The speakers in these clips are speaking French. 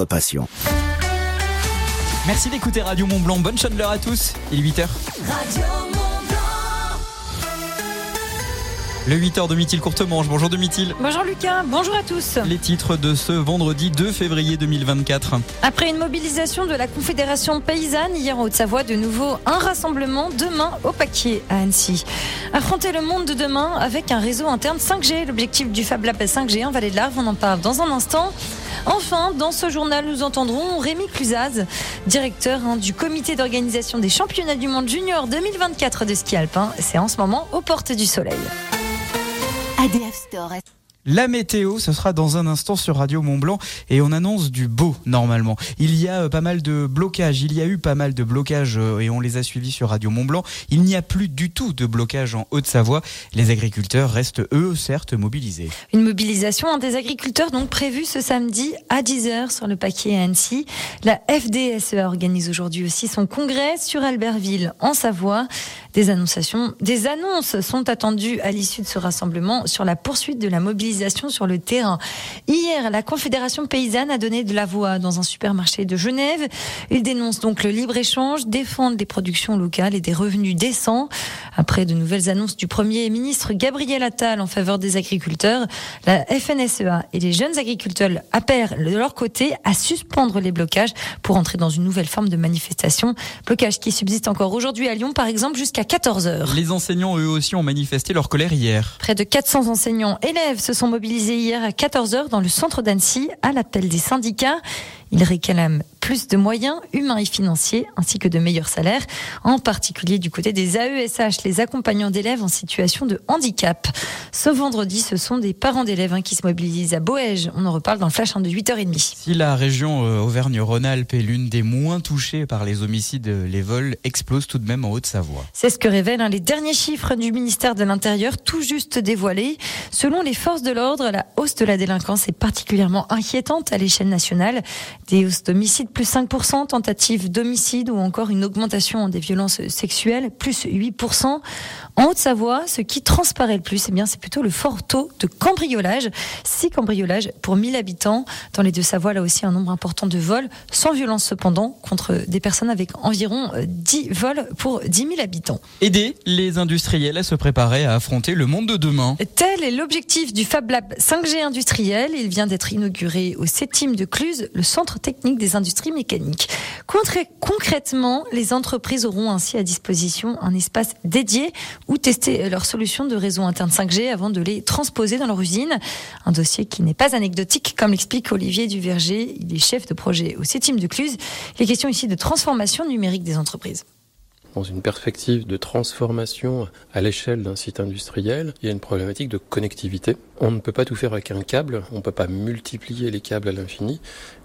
votre passion. Merci d'écouter Radio Mont Blanc. Bonne chandeleur à tous. Il est 8h. Radio Mont Blanc. Le 8h de Mithil Courtemanche. Bonjour de Mithil. Bonjour Lucas, bonjour à tous. Les titres de ce vendredi 2 février 2024. Après une mobilisation de la Confédération paysanne hier en Haute-Savoie, de nouveau un rassemblement demain au paquet à Annecy. Affronter le monde de demain avec un réseau interne 5G, l'objectif du Fab Lab 5G en Vallée de l'Arve, on en parle dans un instant. Enfin, dans ce journal, nous entendrons Rémi Cluzaz, directeur hein, du comité d'organisation des championnats du monde junior 2024 de ski alpin. C'est en ce moment aux portes du soleil. ADF Store. La météo, ce sera dans un instant sur Radio Mont Blanc et on annonce du beau normalement. Il y a euh, pas mal de blocages, il y a eu pas mal de blocages euh, et on les a suivis sur Radio Mont Blanc. Il n'y a plus du tout de blocage en Haute-Savoie. Les agriculteurs restent eux certes mobilisés. Une mobilisation des agriculteurs donc prévue ce samedi à 10h sur le paquet à Annecy. La FDSEA organise aujourd'hui aussi son congrès sur Albertville en Savoie. Des annonces sont attendues à l'issue de ce rassemblement sur la poursuite de la mobilisation sur le terrain. Hier, la Confédération paysanne a donné de la voix dans un supermarché de Genève. Il dénonce donc le libre-échange, défendent les productions locales et des revenus décents. Après de nouvelles annonces du Premier ministre Gabriel Attal en faveur des agriculteurs, la FNSEA et les jeunes agriculteurs appellent de leur côté à suspendre les blocages pour entrer dans une nouvelle forme de manifestation. Blocage qui subsiste encore aujourd'hui à Lyon, par exemple, jusqu'à 14h. Les enseignants eux aussi ont manifesté leur colère hier. Près de 400 enseignants élèves se sont mobilisés hier à 14h dans le centre d'Annecy à l'appel des syndicats. Ils réclament plus de moyens humains et financiers ainsi que de meilleurs salaires, en particulier du côté des AESH, les accompagnants d'élèves en situation de handicap. Ce vendredi, ce sont des parents d'élèves hein, qui se mobilisent à Boège. On en reparle dans le flash hein, de 8h30. Si la région euh, Auvergne-Rhône-Alpes est l'une des moins touchées par les homicides, les vols explosent tout de même en Haute-Savoie. C'est ce que révèlent hein, les derniers chiffres du ministère de l'Intérieur, tout juste dévoilés. Selon les forces de l'ordre, la hausse de la délinquance est particulièrement inquiétante à l'échelle nationale. Des hausses d'homicides plus 5%, tentatives d'homicide ou encore une augmentation des violences sexuelles plus 8%. En Haute-Savoie, ce qui transparaît le plus, eh bien, c'est plutôt le fort taux de cambriolage. 6 cambriolages pour 1000 habitants. Dans les deux Savoies, là aussi, un nombre important de vols, sans violence cependant, contre des personnes avec environ 10 vols pour 10 000 habitants. Aider les industriels à se préparer à affronter le monde de demain. Tel est l'objectif du Fab Lab 5G industriel. Il vient d'être inauguré au CETIM de Cluse, le centre technique des industries mécaniques. Concrètement, les entreprises auront ainsi à disposition un espace dédié où tester leurs solutions de réseau interne 5G avant de les transposer dans leur usine. Un dossier qui n'est pas anecdotique, comme l'explique Olivier Duverger. Il est chef de projet au CETIM de Cluse. Il est question ici de transformation numérique des entreprises. Dans une perspective de transformation à l'échelle d'un site industriel, il y a une problématique de connectivité. On ne peut pas tout faire avec un câble, on ne peut pas multiplier les câbles à l'infini,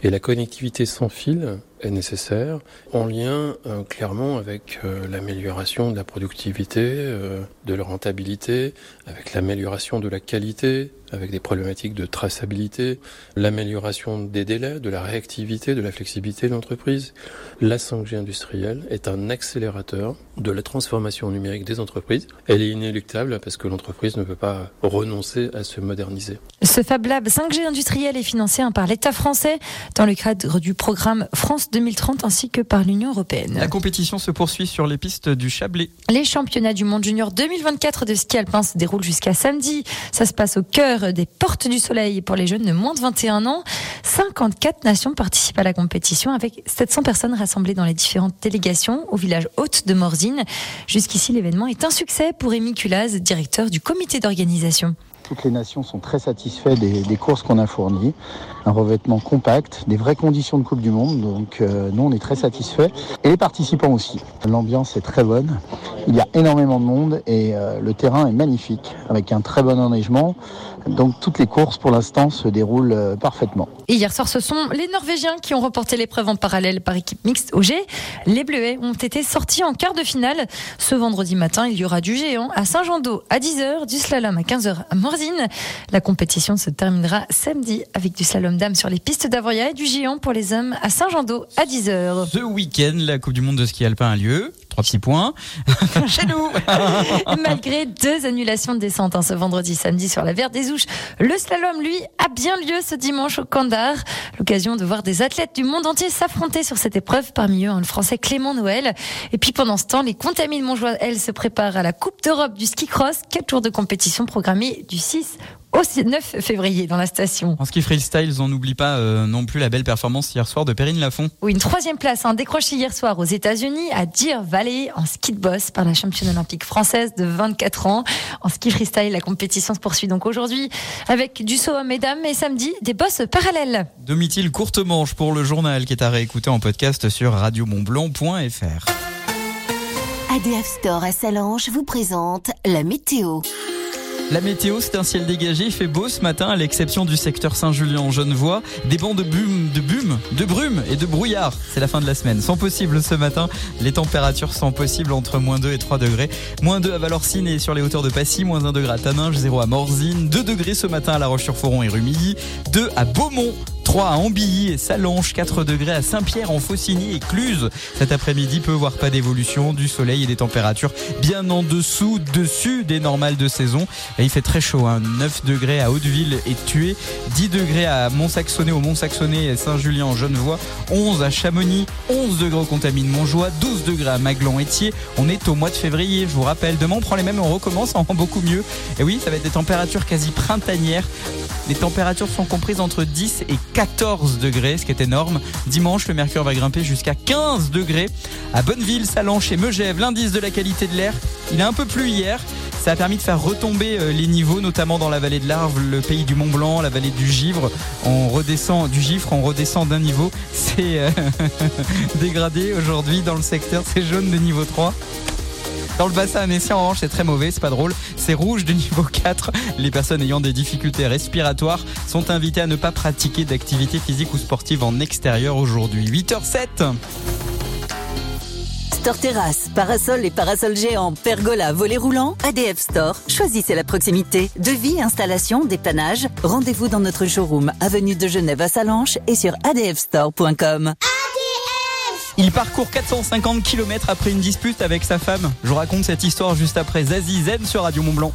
et la connectivité sans fil est nécessaire, en lien euh, clairement avec euh, l'amélioration de la productivité, euh, de la rentabilité, avec l'amélioration de la qualité, avec des problématiques de traçabilité, l'amélioration des délais, de la réactivité, de la flexibilité de l'entreprise. La 5G industrielle est un accélérateur de la transformation numérique des entreprises. Elle est inéluctable parce que l'entreprise ne peut pas renoncer à se moderniser. Ce Fab Lab 5G industriel est financé par l'État français dans le cadre du programme France 2030 ainsi que par l'Union européenne. La compétition se poursuit sur les pistes du Chablais. Les championnats du monde junior 2024 de ski alpin se déroulent jusqu'à samedi. Ça se passe au cœur des Portes du Soleil pour les jeunes de moins de 21 ans. 54 nations participent à la compétition avec 700 personnes rassemblées dans les différentes délégations au village hôte de Morzine. Jusqu'ici, l'événement est un succès pour Rémi Culaz, directeur du comité d'organisation. Toutes les nations sont très satisfaites des, des courses qu'on a fournies. Un revêtement compact, des vraies conditions de Coupe du Monde. Donc euh, nous, on est très satisfaits. Et les participants aussi. L'ambiance est très bonne. Il y a énormément de monde et euh, le terrain est magnifique avec un très bon enneigement. Donc toutes les courses pour l'instant se déroulent euh, parfaitement. Et hier soir, ce sont les Norvégiens qui ont remporté l'épreuve en parallèle par équipe mixte au G. Les Bleuets ont été sortis en quart de finale. Ce vendredi matin, il y aura du géant à Saint-Jean-d'Eau à 10h, du slalom à 15h à Morzine. La compétition se terminera samedi avec du slalom dames sur les pistes d'Avoria et du géant pour les hommes à Saint-Jean-d'Eau à 10h. Ce week-end, la Coupe du Monde de ski alpin a lieu. Trois petits points. Chez nous Malgré deux annulations de descente hein, ce vendredi, samedi sur la Verte des Ouches, le slalom, lui, a bien lieu ce dimanche au Candar. L'occasion de voir des athlètes du monde entier s'affronter sur cette épreuve, parmi eux hein, le français Clément Noël. Et puis pendant ce temps, les Contamines Montjoie, elles, se préparent à la Coupe d'Europe du ski cross. Quatre jours de compétition programmés du 6 au 9 février dans la station. En ski freestyle, on n'oublie pas euh, non plus la belle performance hier soir de Perrine Lafont. Oui, une troisième place hein, décrochée hier soir aux États-Unis à Deer Valley en ski de boss par la championne olympique française de 24 ans. En ski freestyle, la compétition se poursuit donc aujourd'hui avec du saut à mesdames et samedi des bosses parallèles. Domitil courte manche pour le journal qui est à réécouter en podcast sur radiomontblanc.fr. ADF Store à Salange vous présente la météo. La météo, c'est un ciel dégagé, il fait beau ce matin à l'exception du secteur Saint-Julien en Genevois. Des bancs de bume, de bume, de brume et de brouillard. C'est la fin de la semaine. Sont possibles ce matin. Les températures sont possibles entre moins 2 et 3 degrés. Moins 2 à Valorcine et sur les hauteurs de Passy, moins 1 degré à Taninges, 0 à Morzine, 2 degrés ce matin à La Roche-sur-Foron et Rumilly, 2 à Beaumont, 3 à Ambilly et Salange, 4 degrés à Saint-Pierre en Faucigny et Cluse. Cet après-midi peut voir pas d'évolution, du soleil et des températures bien en dessous, dessus des normales de saison. Et il fait très chaud, hein. 9 degrés à Hauteville et Tué, 10 degrés à Mont-Saxonnet au Mont-Saxonnet et Saint-Julien en Genevois, 11 à Chamonix, 11 degrés au Contamine Montjoie, 12 degrés à Maglon et Thiers. On est au mois de février, je vous rappelle. Demain on prend les mêmes, on recommence en beaucoup mieux. Et oui, ça va être des températures quasi printanières. Les températures sont comprises entre 10 et 14 degrés, ce qui est énorme. Dimanche, le mercure va grimper jusqu'à 15 degrés. À Bonneville, Salanches et Megève, l'indice de la qualité de l'air, il a un peu plu hier. Ça a permis de faire retomber euh, les niveaux, notamment dans la vallée de l'Arve, le pays du Mont Blanc, la vallée du Givre. On redescend du Gifre, on redescend d'un niveau. C'est euh, dégradé aujourd'hui dans le secteur, c'est jaune de niveau 3. Dans le bassin annécien en orange, c'est très mauvais, c'est pas drôle. C'est rouge de niveau 4. Les personnes ayant des difficultés respiratoires sont invitées à ne pas pratiquer d'activité physique ou sportive en extérieur aujourd'hui. 8h07. Store Terrasse, parasol et parasol géant, pergola, volet roulant, ADF Store. Choisissez la proximité. Devis, installation, dépannage. Rendez-vous dans notre showroom, avenue de Genève à Salanches et sur adfstore.com. Il parcourt 450 km après une dispute avec sa femme. Je vous raconte cette histoire juste après Zazie Zen sur Radio Mont Blanc.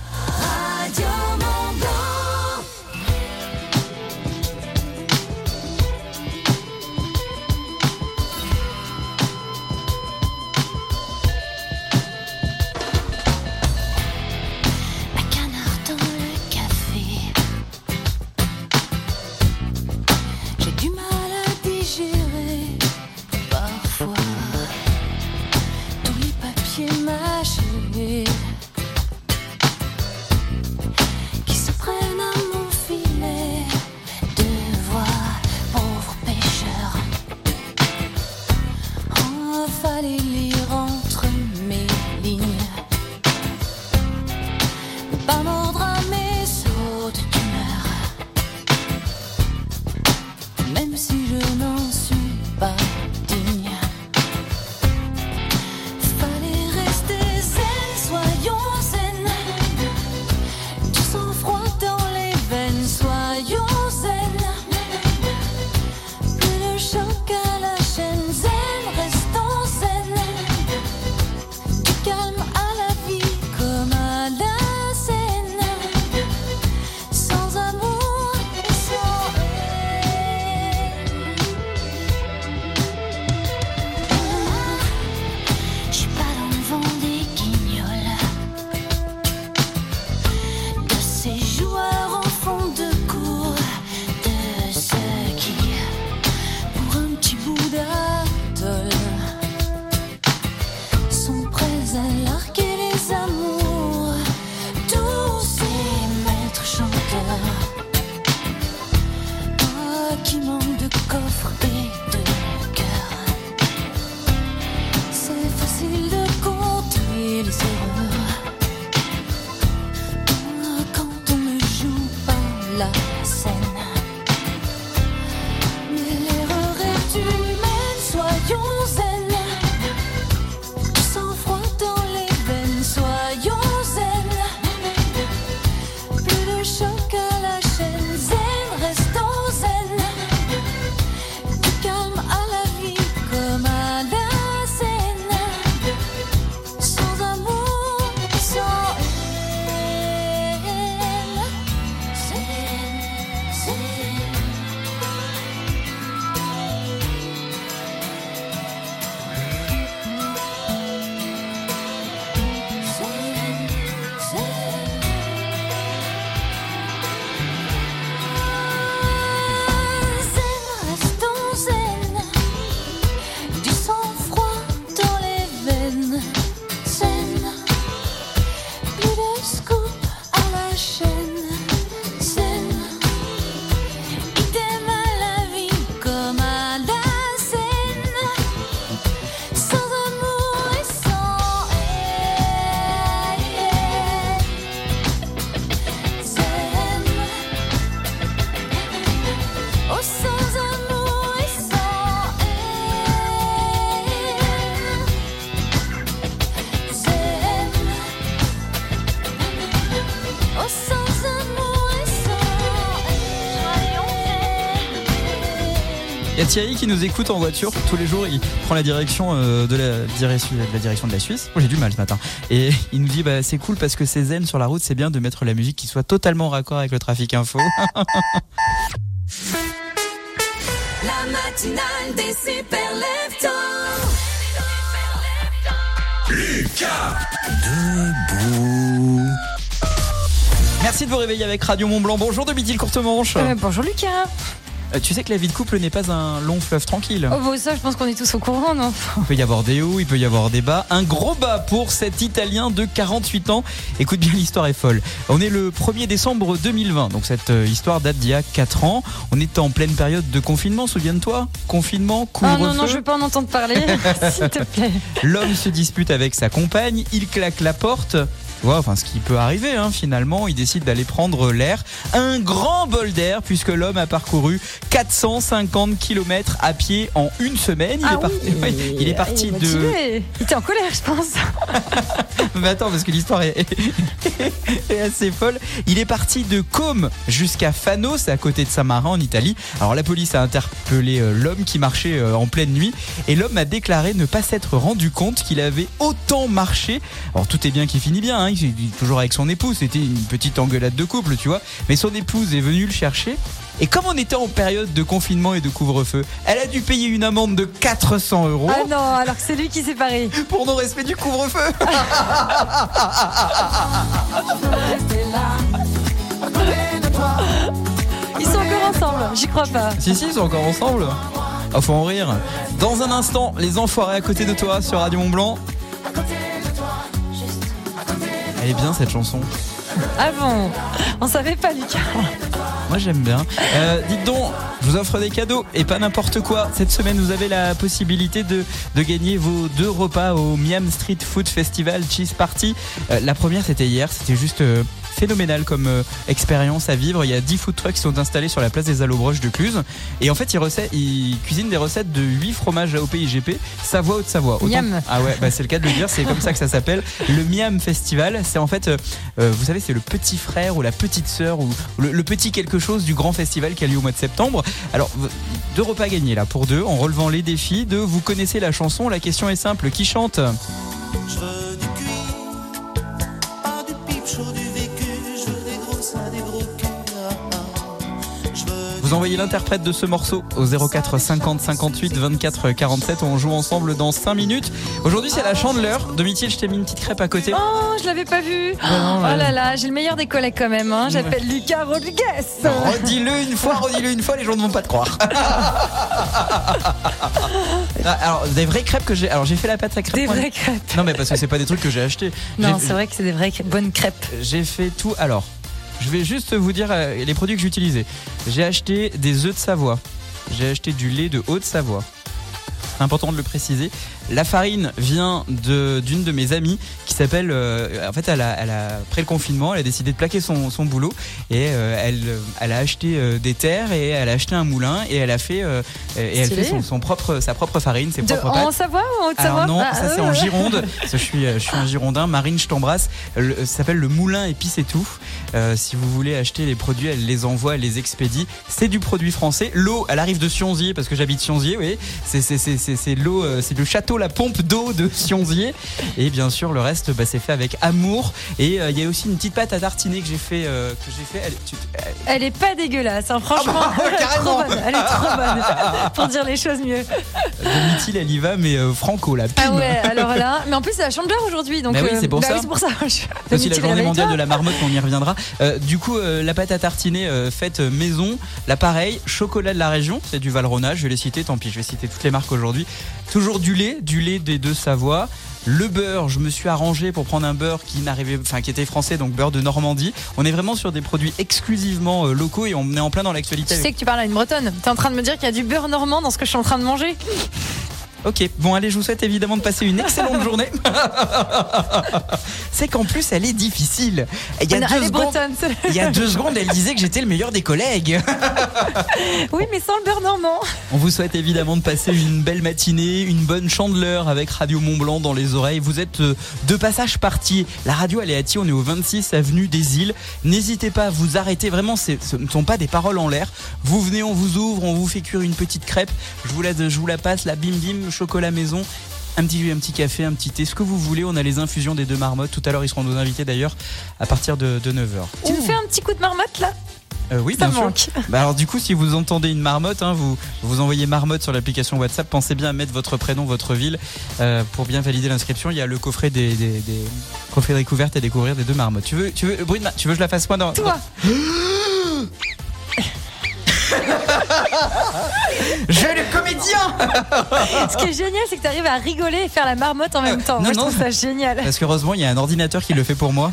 love Thierry qui nous écoute en voiture tous les jours. Il prend la direction euh, de la direction de la direction de la Suisse. Oh, J'ai du mal ce matin. Et il nous dit bah c'est cool parce que c'est zen sur la route. C'est bien de mettre la musique qui soit totalement raccord avec le trafic info. La matinale des super leftos. Merci de vous réveiller avec Radio Mont Blanc. Bonjour de Midi le courte manche. Euh, bonjour Lucas. Euh, tu sais que la vie de couple n'est pas un long fleuve tranquille. Oh, bon, ça, je pense qu'on est tous au courant, non? Il peut y avoir des hauts, il peut y avoir des bas. Un gros bas pour cet Italien de 48 ans. Écoute bien, l'histoire est folle. On est le 1er décembre 2020, donc cette euh, histoire date d'il y a 4 ans. On est en pleine période de confinement, souviens-toi Confinement, Ah couvre-feu. non, non, je veux pas en entendre parler, s'il te plaît. L'homme se dispute avec sa compagne, il claque la porte. Tu vois, enfin, ce qui peut arriver, hein, finalement, il décide d'aller prendre l'air. Un grand bol d'air, puisque l'homme a parcouru 450 km à pied en une semaine. Il Ah est parti, ouais, il est parti est de. Il était en colère, je pense. Mais attends, parce que l'histoire est, est assez folle. Il est parti de Côme jusqu'à Fano, c'est à côté de Saint-Marin en Italie. Alors la police a interpellé euh, l'homme qui marchait euh, en pleine nuit et l'homme a déclaré ne pas s'être rendu compte qu'il avait autant marché. Alors tout est bien qui finit bien, hein, il toujours avec son épouse, c'était une petite engueulade de couple, tu vois. Mais son épouse est venue le chercher. Et comme on était en période de confinement et de couvre-feu, elle a dû payer une amende de 400 euros Ah non, alors que c'est lui qui s'est paré. pour non-respect du couvre-feu. Ils sont encore ensemble, j'y crois pas. Si, si, ils sont encore ensemble. Ah, faut en rire. Dans un instant, les enfoirés à côté de toi sur Radio Mont Blanc. Elle est bien cette chanson. Ah bon On savait pas, Lucas. Moi j'aime bien. Euh, dites donc, je vous offre des cadeaux et pas n'importe quoi. Cette semaine, vous avez la possibilité de, de gagner vos deux repas au Miam Street Food Festival Cheese Party. Euh, la première, c'était hier. C'était juste euh, phénoménal comme euh, expérience à vivre. Il y a 10 food trucks qui sont installés sur la place des Allobroches de Cluse. Et en fait, ils, recettent, ils cuisinent des recettes de 8 fromages AOP IGP, Savoie Haute-Savoie. Autant- Miam. Ah ouais, bah c'est le cas de le dire. C'est comme ça que ça s'appelle. Le Miam Festival. C'est en fait, euh, euh, vous savez, c'est le petit frère ou la petite sœur ou le, le petit quelque chose du grand festival qui a lieu au mois de septembre. Alors, deux repas gagnés là pour deux en relevant les défis de vous connaissez la chanson. La question est simple. Qui chante? Je Vous envoyez l'interprète de ce morceau au 04 50 58 24 47. On joue ensemble dans 5 minutes. Aujourd'hui, c'est la chandeleur. De Mithil, je t'ai mis une petite crêpe à côté. Oh, je l'avais pas vu. non, oh là là, j'ai le meilleur des collègues quand même. Hein. J'appelle Lucas Rodriguez. Redis-le une fois, redis-le une fois, les gens ne vont pas te croire. Ah, alors, des vraies crêpes que j'ai. Alors, j'ai fait la pâte à crêpes. Des moi. vraies crêpes. Non, mais parce que c'est pas des trucs que j'ai achetés. Non, c'est vrai que c'est des vraies crêpes. bonnes crêpes. J'ai fait tout. Alors, je vais juste vous dire euh, les produits que j'ai utilisés. J'ai acheté des œufs de Savoie. J'ai acheté du lait de Haute-Savoie. Important de le préciser. La farine vient de- d'une de, mes amies qui s'appelle. euh, en fait, elle a, elle a, après le confinement, elle a décidé de plaquer son, son boulot et euh, elle, elle a acheté euh, des terres et elle a acheté un moulin et elle a fait euh, et elle fait son, son propre, sa propre farine, ses De, propres pâtes. en Savoie ou en Haute-Savoie Alors non, Ah, ça c'est euh, en Gironde. Je suis, je suis un Girondin. Marine, je t'embrasse. Le- Ça s'appelle le Moulin Épice et tout. Si vous voulez acheter les produits, elle les envoie, elle les expédie. C'est du produit français. L'eau, elle arrive de Sionzier parce que j'habite Sionzier. Oui, c'est c'est c'est c'est c'est l'eau, c'est le château, la pompe d'eau de Sionzier. Et bien sûr, le reste, bah, c'est fait avec amour. Et euh, il y a aussi une petite pâte à tartiner que j'ai fait, euh, que j'ai fait. Elle- tu- elle- Elle est pas dégueulasse, hein, franchement. Ah bah, elle est trop bonne. Elle est trop bonne. Pour dire les choses mieux. Domitil, elle y va, mais euh, franco là. Ah ouais, alors là. Mais en plus, c'est la chandeleur aujourd'hui. Donc, Bah oui, c'est pour bah ça. oui, c'est pour ça. C'est aussi la journée mondiale de la marmotte, on y reviendra. Du coup, la pâte à tartiner faite maison, l'appareil, chocolat de la région, c'est du Valrhona, je vais les citer, tant pis, je vais citer toutes les marques aujourd'hui. Toujours du lait, du lait des deux Savoie. Le beurre, je me suis arrangé pour prendre un beurre qui n'arrivait, enfin qui était français, donc beurre de Normandie. On est vraiment sur des produits exclusivement euh, locaux et on est en plein dans l'actualité. Tu sais que tu parles à une bretonne. T'es en train de me dire qu'il y a du beurre normand dans ce que je suis en train de manger Ok, bon allez, je vous souhaite évidemment de passer une excellente journée. c'est qu'en plus, elle est difficile. Il y a Non, deux secondes. bretonne. celle- Il y a deux secondes, elle disait que j'étais le meilleur des collègues. Oui, mais sans le beurre normand. On vous souhaite évidemment de passer une belle matinée, une bonne chandeleur avec Radio Mont Blanc dans les oreilles. Vous êtes euh, de passage parti. La radio, elle est à Thiers, on est au 26 avenue des Îles. N'hésitez pas à vous arrêter. Vraiment, ce ne sont pas des paroles en l'air. Vous venez, on vous ouvre, on vous fait cuire une petite crêpe. Je vous la, je vous la passe, la bim bim, chocolat maison. Un petit, un petit café, un petit thé, ce que vous voulez. On a les infusions des deux marmottes. Tout à l'heure, ils seront nos invités d'ailleurs à partir de, 9h. Tu nous fais un petit coup de marmotte là? Oui, Ça bien sûr. Bah alors du coup, si vous entendez une marmotte, hein, vous vous envoyez marmotte sur l'application WhatsApp. Pensez bien à mettre votre prénom, votre ville euh, pour bien valider l'inscription. Il y a le coffret des, des, des coffrets et découvrir des deux marmottes. Tu veux, tu veux, ma- tu veux que je la fasse moi dans Toi Je le comédien. Ce qui est génial, c'est que tu arrives à rigoler et faire la marmotte en même temps. non, Moi, je trouve ça génial. Parce qu'heureusement, il y a un ordinateur qui le fait pour moi.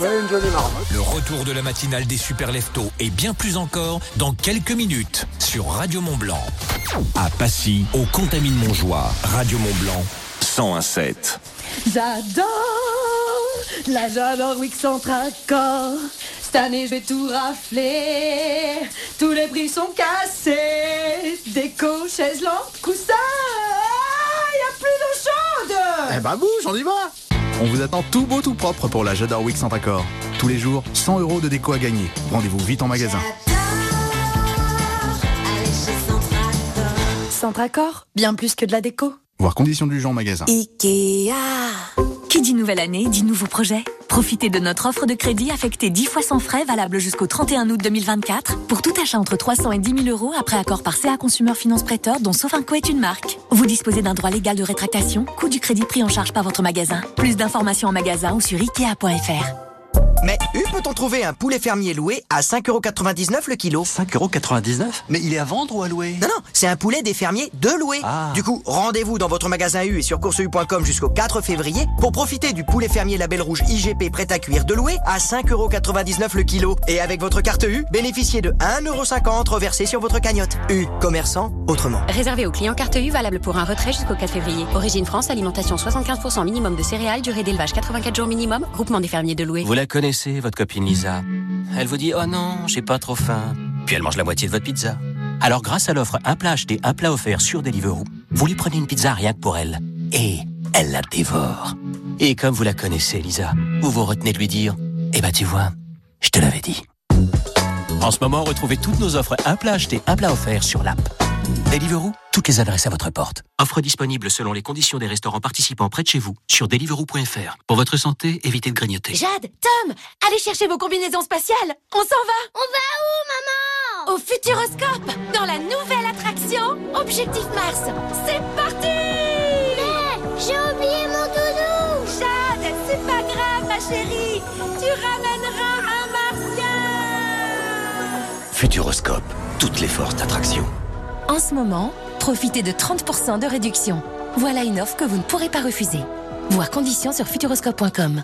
Le retour de la matinale des super leftos et bien plus encore dans quelques minutes sur Radio Mont Blanc. À Passy, au Contamine Montjoie, Radio Mont Blanc 1017. J'adore, là j'adore Wix Centracor. Cette année je vais tout rafler. Tous les prix sont cassés. Déco, chaises, lampes, coussins. Y a plus d'eau chaude. Eh bah bouge, on y va On vous attend tout beau, tout propre pour la J'adore Week sans accord. Tous les jours, 100 euros de déco à gagner. Rendez-vous vite en magasin. Centracor, bien plus que de la déco. Voir conditions du jeu en magasin. Ikea. Qui dit nouvelle année dit nouveau projet. Profitez de notre offre de crédit affectée 10 fois sans frais valable jusqu'au 31 août 2024 pour tout achat entre 300 et 10 000 euros après accord par CA Consumer Finance Prêteur dont Sofinco est une marque. Vous disposez d'un droit légal de rétractation, coût du crédit pris en charge par votre magasin. Plus d'informations en magasin ou sur ikea.fr. Mais où peut-on trouver un poulet fermier loué à 5,99€ le kilo 5,99€ Mais il est à vendre ou à louer? Non, non, c'est un poulet des fermiers de louer. Ah. Du coup, rendez-vous dans votre magasin U et sur courseu.com jusqu'au 4 février pour profiter du poulet fermier label rouge IGP prêt à cuire de louer à 5,99€ le kilo. Et avec votre carte U, bénéficiez de 1,50€ reversé sur votre cagnotte. U, commerçant, autrement. Réservé aux clients carte U valable pour un retrait jusqu'au 4 février. Origine France, alimentation 75% minimum de céréales, durée d'élevage 84 jours minimum, groupement des fermiers de louer. Vous la connaissez, votre copine Lisa. Elle vous dit Oh non, j'ai pas trop faim. Puis elle mange la moitié de votre pizza. Alors, grâce à l'offre un plat acheté, un plat offert sur Deliveroo, vous lui prenez une pizza rien que pour elle. Et elle la dévore. Et comme vous la connaissez, Lisa, vous vous retenez de lui dire Eh ben, tu vois, je te l'avais dit. En ce moment, retrouvez toutes nos offres un plat acheté, un plat offert sur l'app. Deliveroo, toutes les adresses à votre porte. Offre disponible selon les conditions des restaurants participants près de chez vous sur deliveroo.fr. Pour votre santé, évitez de grignoter. Jade, Tom, allez chercher vos combinaisons spatiales. On s'en va. On va où, maman? Au Futuroscope, dans la nouvelle attraction Objectif Mars. C'est parti Mais j'ai oublié mon doudou. Jade, c'est pas grave, ma chérie. Tu ramèneras un martien. Futuroscope, toutes les forces d'attraction. En ce moment, profitez de 30% de réduction. Voilà une offre que vous ne pourrez pas refuser. Voir conditions sur futuroscope.com.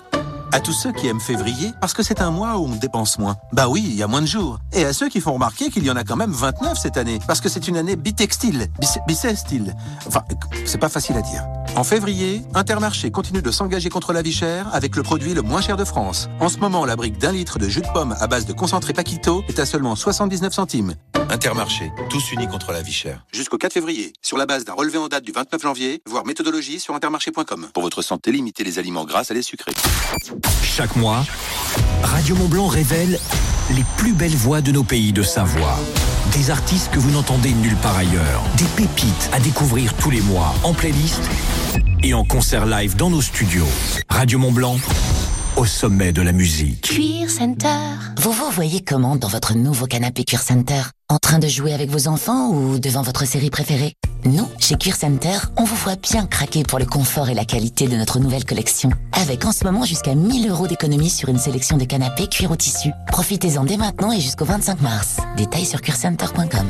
À tous ceux qui aiment février, parce que c'est un mois où on dépense moins. Bah oui, il y a moins de jours. Et à ceux qui font remarquer qu'il y en a quand même 29 cette année, parce que c'est une année bitextile, bissextile. Enfin, c'est pas facile à dire. En février, Intermarché continue de s'engager contre la vie chère avec le produit le moins cher de France. En ce moment, la brique d'un litre de jus de pomme à base de concentré Paquito est à seulement 79 centimes. Intermarché, tous unis contre la vie chère. Jusqu'au 4 février, sur la base d'un relevé en date du 29 janvier, voir méthodologie sur intermarché.com. Pour votre santé, limitez les aliments gras à les sucrés. Chaque mois, Radio Mont Blanc révèle les plus belles voix de nos pays de Savoie. Des artistes que vous n'entendez nulle part ailleurs. Des pépites à découvrir tous les mois en playlist et en concert live dans nos studios. Radio Mont Blanc, au sommet de la musique. Cuir Center. Vous vous voyez comment dans votre nouveau canapé Cuir Center? En train de jouer avec vos enfants ou devant votre série préférée? Nous, chez Cuir Center, on vous voit bien craquer pour le confort et la qualité de notre nouvelle collection. Avec en ce moment jusqu'à 1000 euros d'économie sur une sélection de canapés cuir au tissu. Profitez-en dès maintenant et jusqu'au 25 mars. Détails sur cuircenter.com.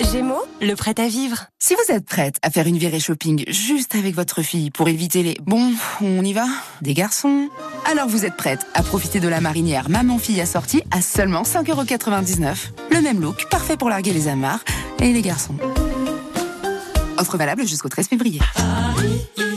Gémeaux, le prêt à vivre. Si vous êtes prête à faire une virée shopping juste avec votre fille pour éviter les bon, on y va des garçons, alors vous êtes prête à profiter de la marinière maman-fille assortie à seulement 5,99€. Le même look, parfait pour larguer les amarres et les garçons. Offre valable jusqu'au 13 février.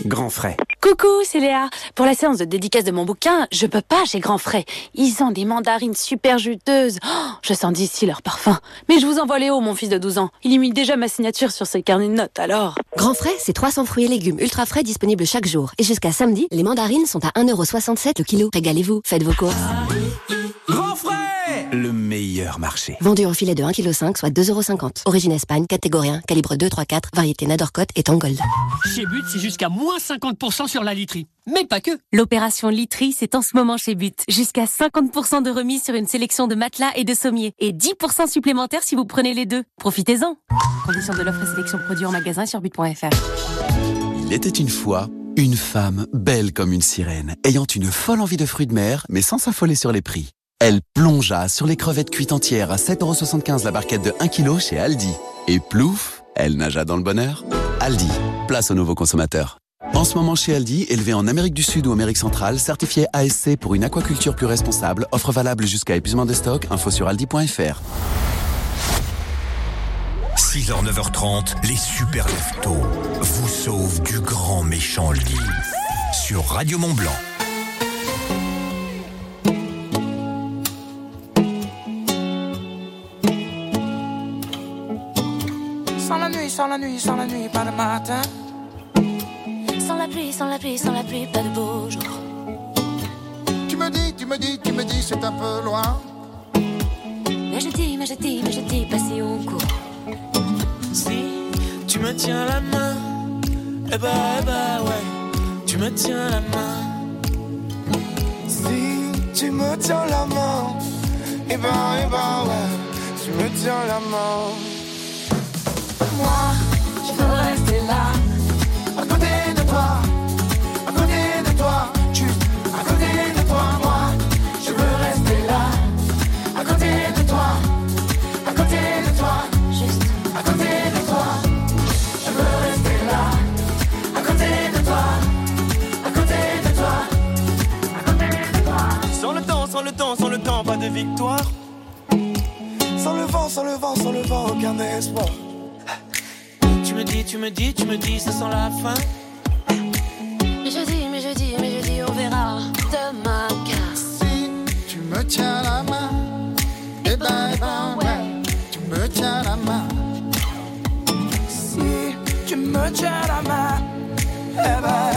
Grand frais. Coucou, c'est Léa. Pour la séance de dédicace de mon bouquin, je peux pas chez Grand Frais. Ils ont des mandarines super juteuses. Oh, je sens d'ici leur parfum. Mais je vous envoie Léo, mon fils de 12 ans. Il y mit déjà ma signature sur ses carnets de notes, alors. Grand frais, c'est 300 fruits et légumes ultra frais disponibles chaque jour. Et jusqu'à samedi, les mandarines sont à 1,67€ le kilo. Régalez-vous, faites vos courses. Grand frais Le meilleur marché. Vendu en filet de 1,5 kg, soit 2,50€. Origine Espagne, catégorie 1, calibre 2, 3, 4, variété Nadorcote et Tangold. Chez But, c'est jusqu'à moins 50% sur la literie. Mais pas que. L'opération Literie, c'est en ce moment chez But. Jusqu'à 50% de remise sur une sélection de matelas et de sommiers. Et 10% supplémentaires si vous prenez les deux. Profitez-en. Conditions de l'offre et sélection produit en magasin sur but.fr. Il était une fois une femme belle comme une sirène, ayant une folle envie de fruits de mer, mais sans s'affoler sur les prix. Elle plongea sur les crevettes cuites entières à 7,75€ la barquette de 1 kg chez Aldi. Et plouf, elle nagea dans le bonheur. Aldi, place aux nouveaux consommateurs. En ce moment chez Aldi, élevé en Amérique du Sud ou Amérique centrale, certifié ASC pour une aquaculture plus responsable, offre valable jusqu'à épuisement des stocks, info sur aldi.fr. 6h, 9h30, les super leftos vous sauvent du grand méchant lit. Sur Radio Mont Blanc. Sans la nuit, sans la nuit, sans la nuit, pas de matin. Sans la pluie, sans la pluie, sans la pluie, pas de beau jour. Tu me dis, tu me dis, tu me dis, c'est un peu loin. Mais je dis, mais je dis, mais je dis, pas si on court. Si tu me tiens la main, eh bah, eh bah, ouais, tu me tiens la main. Si tu me tiens la main, eh bah, eh bah, ouais, tu me tiens la main. Moi, je veux rester là, à côté de toi, à côté de toi, juste à côté de toi, moi, je veux rester là, à côté de toi, à côté de toi, juste à côté de toi, je veux rester là, à côté de toi, à côté de toi, à côté de toi. Sans le temps, sans le temps, sans le temps, pas de victoire. Sans le vent, sans le vent, sans le vent, aucun espoir. Dis, tu me dis, tu me dis, ça sent la fin. Mais je dis, mais je dis, mais je dis, on verra demain car Si tu me tiens la main, eh ben, eh ben, ouais, tu me tiens la main. Si tu me tiens la main, eh ben,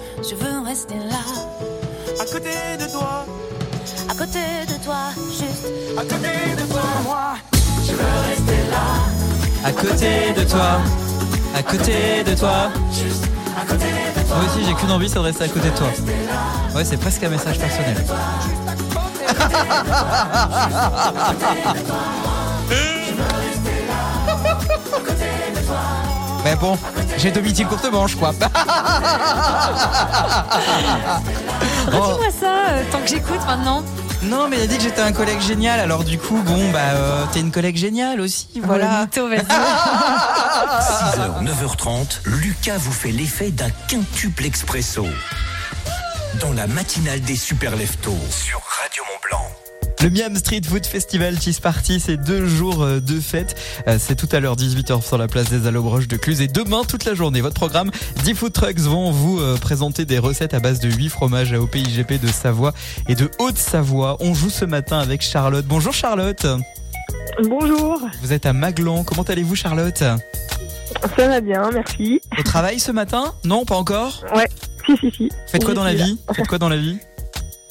je veux rester là, à côté de toi, à côté de toi, juste. À côté de toi, moi, je veux rester là, À côté de toi, à côté de toi. juste. À côté de toi. Moi aussi, j'ai qu'une envie, c'est de rester à côté de toi. Ouais, c'est presque un message personnel. Mais bon, j'ai Dominique courte manche, quoi. Redis-moi ça, euh, tant que j'écoute maintenant. Non, mais il a dit que j'étais un collègue génial, alors du coup, bon, bah, euh, t'es une collègue géniale aussi, voilà. Mytho, vas-y. 6h, 9h30, Lucas vous fait l'effet d'un quintuple expresso. Dans la matinale des super leftos sur Radio Mont Blanc. Le Miam Street Food Festival Cheese Party, c'est deux jours euh, de fête. Euh, C'est tout à l'heure 18h sur la place des Allobroches de Cluse et demain toute la journée. Votre programme 10 food trucks vont vous euh, présenter des recettes à base de 8 fromages au PIGP de Savoie et de Haute-Savoie. On joue ce matin avec Charlotte. Bonjour Charlotte. Bonjour, Vous êtes à Maglan. Comment allez-vous, Charlotte? Ça va bien, merci. Au travail ce matin? Non, pas encore? Ouais, si, si, si. Faites quoi dans la vie? Faites quoi dans la vie?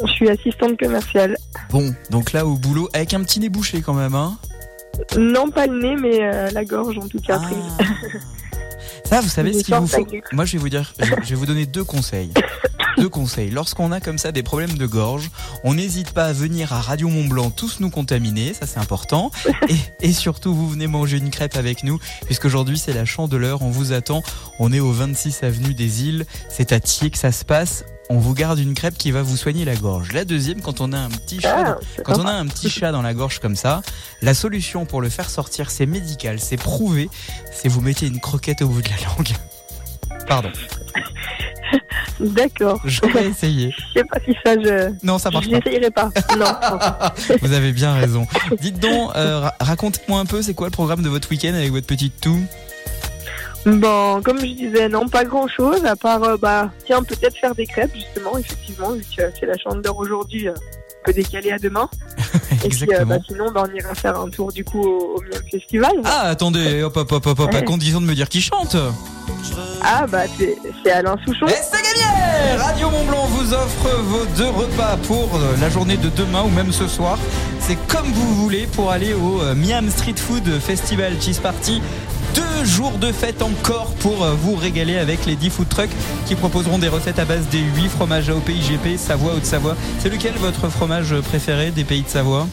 Je suis assistante commerciale. Bon, donc là au boulot, avec un petit nez bouché quand même, hein Non, pas le nez, mais euh, la gorge en tout cas Ah. prise. Ça, vous savez ce qu'il vous faut Moi, je vais vous dire, je vais vous donner deux conseils. Deux conseils. Lorsqu'on a comme ça des problèmes de gorge, on n'hésite pas à venir à Radio Mont Blanc tous nous contaminer, ça c'est important. Et, et surtout, vous venez manger une crêpe avec nous, puisqu'aujourd'hui c'est la chandeleur, on vous attend. On est au 26 avenue des Îles, c'est à Thiers que ça se passe. On vous garde une crêpe qui va vous soigner la gorge. La deuxième, quand on a un petit chat, Ah, dans- c'est quand on a sympa. un petit chat dans la gorge comme ça, la solution pour le faire sortir, c'est médical, c'est prouvé. C'est vous mettez une croquette au bout de la langue. Pardon. D'accord. J'aurais essayé. Je sais pas si ça, je. Non, ça marche je pas. n'essayerai pas. Non. Vous avez bien raison. Dites donc, euh, ra- racontez-moi un peu, c'est quoi le programme de votre week-end avec votre petite toux? Bon, comme je disais, non, pas grand chose, à part, euh, bah, tiens, peut-être faire des crêpes, justement, effectivement, vu que c'est la chandeleur aujourd'hui, euh, peut décaler à demain. Et puis, euh, bah, sinon, bah, on ira faire un tour, du coup, au, au Miam Festival. Ah, attendez, hop, hop, hop, hop, hop, à condition de me dire qui chante. Ah, bah, c'est c'est Alain Souchon. Eh, Radio Mont Blanc vous offre vos deux repas pour la journée de demain ou même ce soir. C'est comme vous voulez pour aller au Miam Street Food Festival Cheese Party. Deux jours de fête encore pour euh, vous régaler avec les 10 food trucks qui proposeront des recettes à base des 8 fromages AOP IGP, Savoie, Haute-Savoie. C'est lequel votre fromage préféré des pays de Savoie?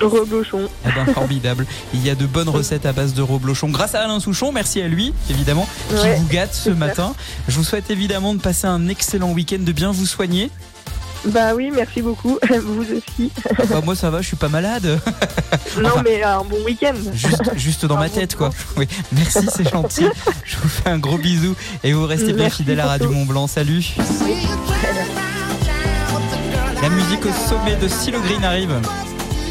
Reblochon. eh ben, formidable. Il y a de bonnes recettes à base de reblochon. Grâce à Alain Souchon, merci à lui, évidemment, qui Ouais, vous gâte ce matin. Je vous souhaite évidemment de passer un excellent week-end, de bien vous soigner. Bah oui, merci beaucoup. Vous aussi. Bah, moi, ça va, je suis pas malade. non, mais euh, un bon week-end. Juste, juste dans ma tête, quoi. Oui, merci, c'est gentil. Je vous fais un gros bisou et vous restez bien Merci fidèles à Radio. Mont Blanc. Salut. La musique au sommet de Silo Green arrive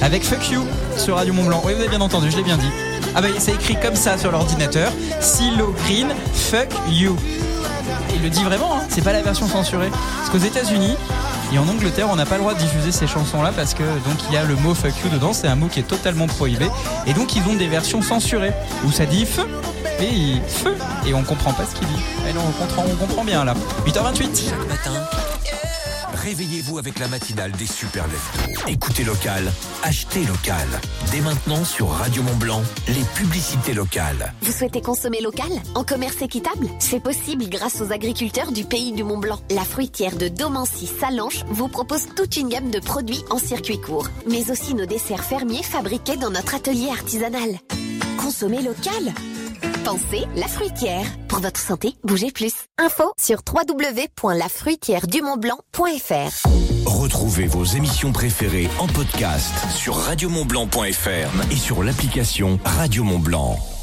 avec Fuck You sur Radio Mont Blanc. Oui, vous avez bien entendu, je l'ai bien dit. Ah bah c'est écrit comme ça sur l'ordinateur. Silo Green, Fuck You. Il le dit vraiment, hein, c'est pas la version censurée. Parce qu'aux États-Unis et en Angleterre, on n'a pas le droit de diffuser ces chansons-là parce que donc il y a le mot fuck you dedans, c'est un mot qui est totalement prohibé. Et donc ils ont des versions censurées où ça dit feu et feu et on comprend pas ce qu'il dit. Et non, on comprend, on comprend bien là. 8h28. Chaque matin, réveillez-vous avec la matinale des super. Écoutez local, achetez local. Dès maintenant sur Radio Mont Blanc, les publicités locales. Vous souhaitez consommer local En commerce équitable? C'est possible grâce aux agriculteurs du pays du Mont Blanc. La fruitière de Domancy-Salanches vous propose toute une gamme de produits en circuit court, mais aussi nos desserts fermiers fabriqués dans notre atelier artisanal. Consommer local Pensez la fruitière. Pour votre santé, bougez plus. Info sur www.lafruitièredumontblanc.fr Retrouvez vos émissions préférées en podcast sur radiomontblanc.fr et sur l'application Radio Mont Blanc.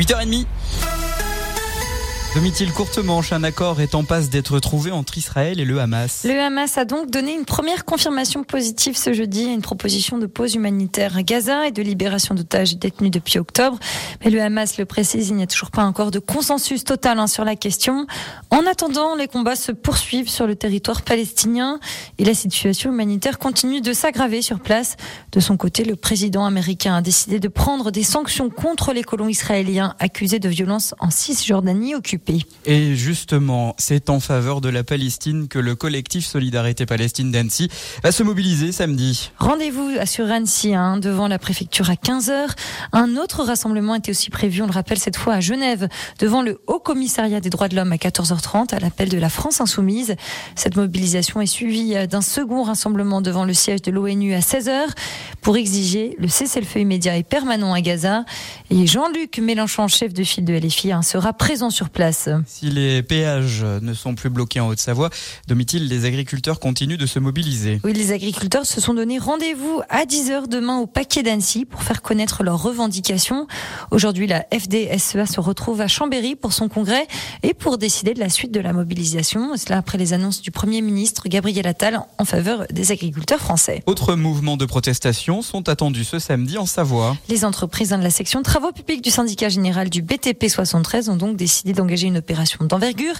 8h30. Domitil courte manche, un accord est en passe d'être trouvé entre Israël et le Hamas? Le Hamas a donc donné une première confirmation positive ce jeudi à une proposition de pause humanitaire à Gaza et de libération d'otages détenus depuis octobre. Mais le Hamas le précise, il n'y a toujours pas encore de consensus total hein, sur la question. En attendant, les combats se poursuivent sur le territoire palestinien et la situation humanitaire continue de s'aggraver sur place. De son côté, le président américain a décidé de prendre des sanctions contre les colons israéliens accusés de violences en Cisjordanie occupée. Et justement, c'est en faveur de la Palestine que le collectif Solidarité Palestine d'Annecy va se mobiliser samedi. Rendez-vous sur Annecy, hein, devant la préfecture à 15h. Un autre rassemblement était aussi prévu, on le rappelle cette fois à Genève, devant le Haut Commissariat des droits de l'homme à 14h30, à l'appel de la France Insoumise. Cette mobilisation est suivie d'un second rassemblement devant le siège de l'ONU à 16h pour exiger le cessez-le-feu immédiat et permanent à Gaza. Et Jean-Luc Mélenchon, chef de file de LFI, hein, sera présent sur place. Si les péages ne sont plus bloqués en Haute-Savoie, Domitil, les agriculteurs continuent de se mobiliser. Oui, les agriculteurs se sont donné rendez-vous à 10h demain au paquet d'Annecy pour faire connaître leurs revendications. Aujourd'hui, la FDSEA se retrouve à Chambéry pour son congrès et pour décider de la suite de la mobilisation. Cela après les annonces du Premier ministre Gabriel Attal en faveur des agriculteurs français. Autres mouvements de protestation sont attendus ce samedi en Savoie. Les entreprises de la section travaux publics du syndicat général du BTP 73 ont donc décidé d'engager une opération d'envergure.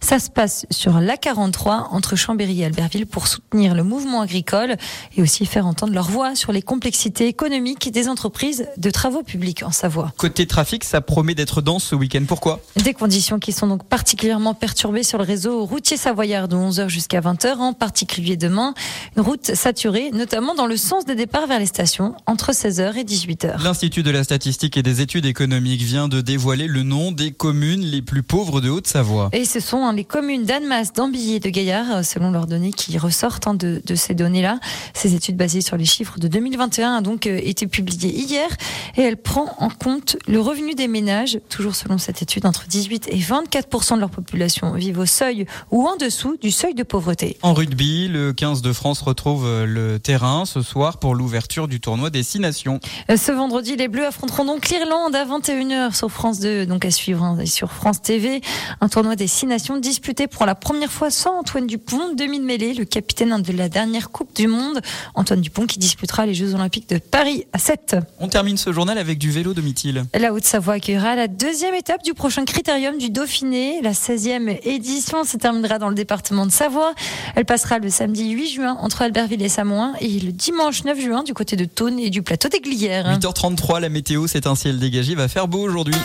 Ça se passe sur l'A43 entre Chambéry et Albertville pour soutenir le mouvement agricole et aussi faire entendre leur voix sur les complexités économiques des entreprises de travaux publics en Savoie. Côté trafic, ça promet d'être dense ce week-end. Pourquoi? Des conditions qui sont donc particulièrement perturbées sur le réseau routier savoyard de 11h jusqu'à 20h, en particulier demain. Une route saturée, notamment dans le sens des départs vers les stations entre 16h et 18h. L'Institut de la statistique et des études économiques vient de dévoiler le nom des communes les plus pauvres de Haute-Savoie. Et ce sont hein, les communes d'Annemasse, d'Ambilly et de Gaillard, selon leurs données qui ressortent hein, de, de, ces données-là. Ces études basées sur les chiffres de 2021 ont donc euh, été publiées hier et elle prend en compte le revenu des ménages, toujours selon cette étude, entre 18 et 24 de leur population vivent au seuil ou en dessous du seuil de pauvreté. En rugby, le 15 de France retrouve euh, le terrain ce soir pour l'ouverture du tournoi des Six Nations. Euh, ce vendredi, les Bleus affronteront donc l'Irlande à 21h sur France 2, donc à suivre hein, sur France TV. Un tournoi des Six Nations disputé pour la première fois sans Antoine Dupont, demi de mêlée, le capitaine de la dernière Coupe du Monde. Antoine Dupont qui disputera les Jeux Olympiques de Paris à 7. On termine ce journal avec du vélo Domitil. La Haute-Savoie accueillera la deuxième étape du prochain critérium du Dauphiné. La 16e édition se terminera dans le département de Savoie. Elle passera le samedi 8 juin entre Albertville et Samoin et le dimanche 9 juin du côté de Thône et du plateau des Glières. 8h33, la météo, c'est un ciel dégagé, va faire beau aujourd'hui.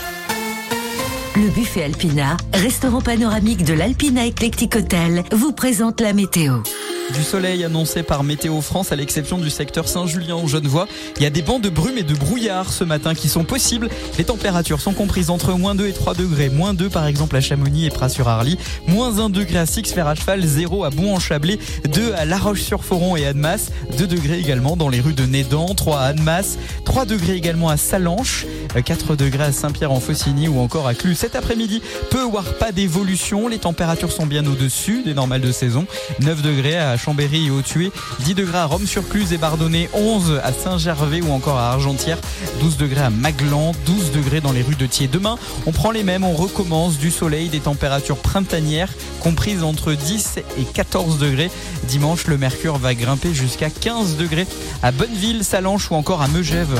Le buffet Alpina, restaurant panoramique de l'Alpina Eclectic Hotel, vous présente la météo. Du soleil annoncé par Météo France à l'exception du secteur Saint-Julien au Genevois. Il y a des bancs de brume et de brouillard ce matin qui sont possibles. Les températures sont comprises entre moins 2 et 3 degrés. Moins 2 par exemple à Chamonix et Pras-sur-Arly. Moins 1 degré à Six Fer à Cheval. 0 à Bon-en-Chablais. 2 à La Roche-sur-Foron et Annemasse. 2 degrés également dans les rues de Nédan. 3 à Annemasse. 3 degrés également à Salanches. 4 degrés à Saint-Pierre-en-Faucigny ou encore à Clus. Cet après-midi, peu voire pas d'évolution. Les températures sont bien au-dessus des normales de saison. 9 degrés à Chambéry et Au-Tué, 10 degrés à Rome-sur-Cluse et Bardonnay, 11 à Saint-Gervais ou encore à Argentière, 12 degrés à Maglan, 12 degrés dans les rues de Thiers. Demain, on prend les mêmes, on recommence du soleil, des températures printanières comprises entre 10 et 14 degrés. Dimanche, le mercure va grimper jusqu'à 15 degrés à Bonneville, Salanches ou encore à Megève.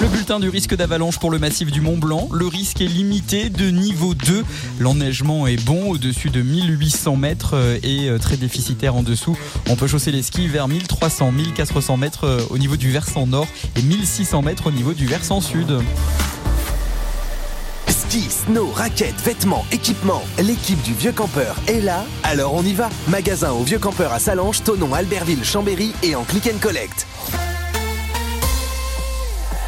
Le bulletin du risque d'avalanche pour le massif du Mont Blanc. Le risque est limité de niveau 2. L'enneigement est bon au-dessus de 1800 mètres et très déficitaire en dessous. On peut chausser les skis vers 1300, 1400 mètres au niveau du versant nord et 1600 mètres au niveau du versant sud. Ski, snow, raquettes, vêtements, équipements. L'équipe du Vieux Campeur est là, alors on y va. Magasin au Vieux Campeur à Salange, Tonon, Albertville, Chambéry et en click and collect.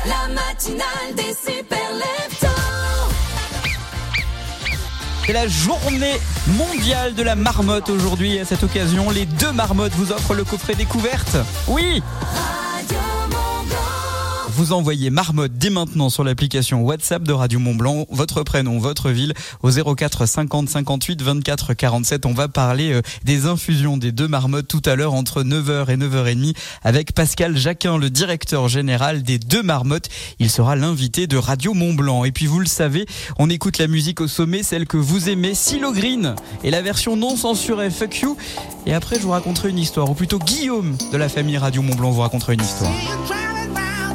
La matinale des super C'est la journée mondiale de la marmotte aujourd'hui. À cette occasion, les deux marmottes vous offrent le coffret découverte. Oui vous envoyez marmotte dès maintenant sur l'application WhatsApp de Radio Mont Blanc, votre prénom, votre ville au 04 50 58 24 47. On va parler euh, des infusions des deux marmottes tout à l'heure entre 9h et 9h30 avec Pascal Jacquin, le directeur général des deux marmottes. Il sera l'invité de Radio Mont Blanc. Et puis vous le savez, on écoute la musique au sommet, celle que vous aimez, Silo Green et la version non censurée Fuck You. Et après je vous raconterai une histoire, ou plutôt Guillaume de la famille Radio Mont Blanc vous racontera une histoire.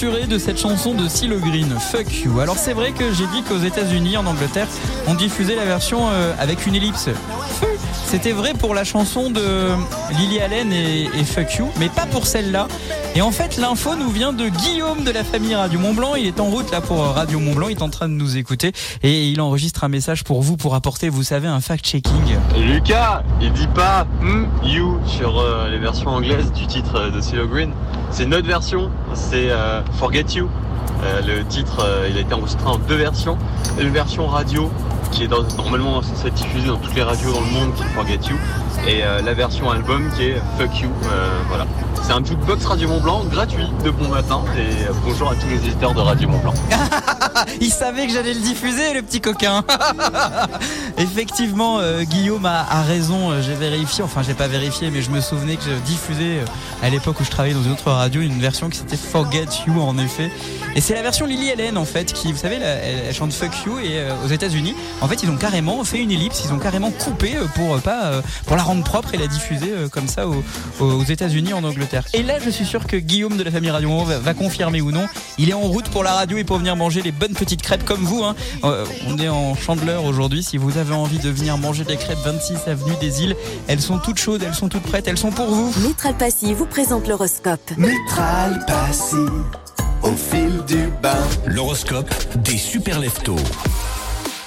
de cette chanson de CeeLo Green, Fuck You. Alors c'est vrai que j'ai dit qu'aux États-Unis, en Angleterre, on diffusait la version euh, avec une ellipse. C'était vrai pour la chanson de Lily Allen et, Fuck You, mais pas pour celle-là. Et en fait, l'info nous vient de Guillaume de la famille Radio Mont Blanc. Il est en route là pour Radio Mont Blanc. Il est en train de nous écouter et il enregistre un message pour vous pour apporter, vous savez, un fact-checking. Lucas, il dit pas hmm, you sur euh, les versions anglaises du titre euh, de CeeLo Green. C'est une autre version, c'est euh, Forget You. Euh, le titre, euh, il a été enregistré en deux versions. Une version radio qui est normalement censée être diffusée dans toutes les radios dans le monde, qui est Forget You, et la version album qui est Fuck You. Voilà. C'est un jukebox Radio Mont Blanc gratuit de bon matin et bonjour à tous les éditeurs de Radio Mont Blanc. Il savait que j'allais le diffuser, le petit coquin. Effectivement, euh, Guillaume a, raison. euh, J'ai vérifié, enfin, j'ai pas vérifié, mais je me souvenais que je diffusais euh, à l'époque où je travaillais dans une autre radio une version qui s'appelait Forget You, en effet. Et c'est la version Lily Allen, en fait, qui, vous savez, elle, chante Fuck You et aux États-Unis, en fait, ils ont carrément fait une ellipse, ils ont carrément coupé pour pas pour la rendre propre et la diffuser comme ça aux, aux États-Unis, en Angleterre. Et là, je suis sûr que Guillaume de la famille Radio Mont va confirmer ou non. Il est en route pour la radio et pour venir manger les bonnes petites crêpes comme vous. hein. Euh, on est en chandeleur aujourd'hui. Si vous avez envie de venir manger des crêpes 26 avenue des Îles, elles sont toutes chaudes, elles sont toutes prêtes, elles sont pour vous. Métral Passy vous présente l'horoscope. Métral Passy, au fil du bain. L'horoscope des super leftos.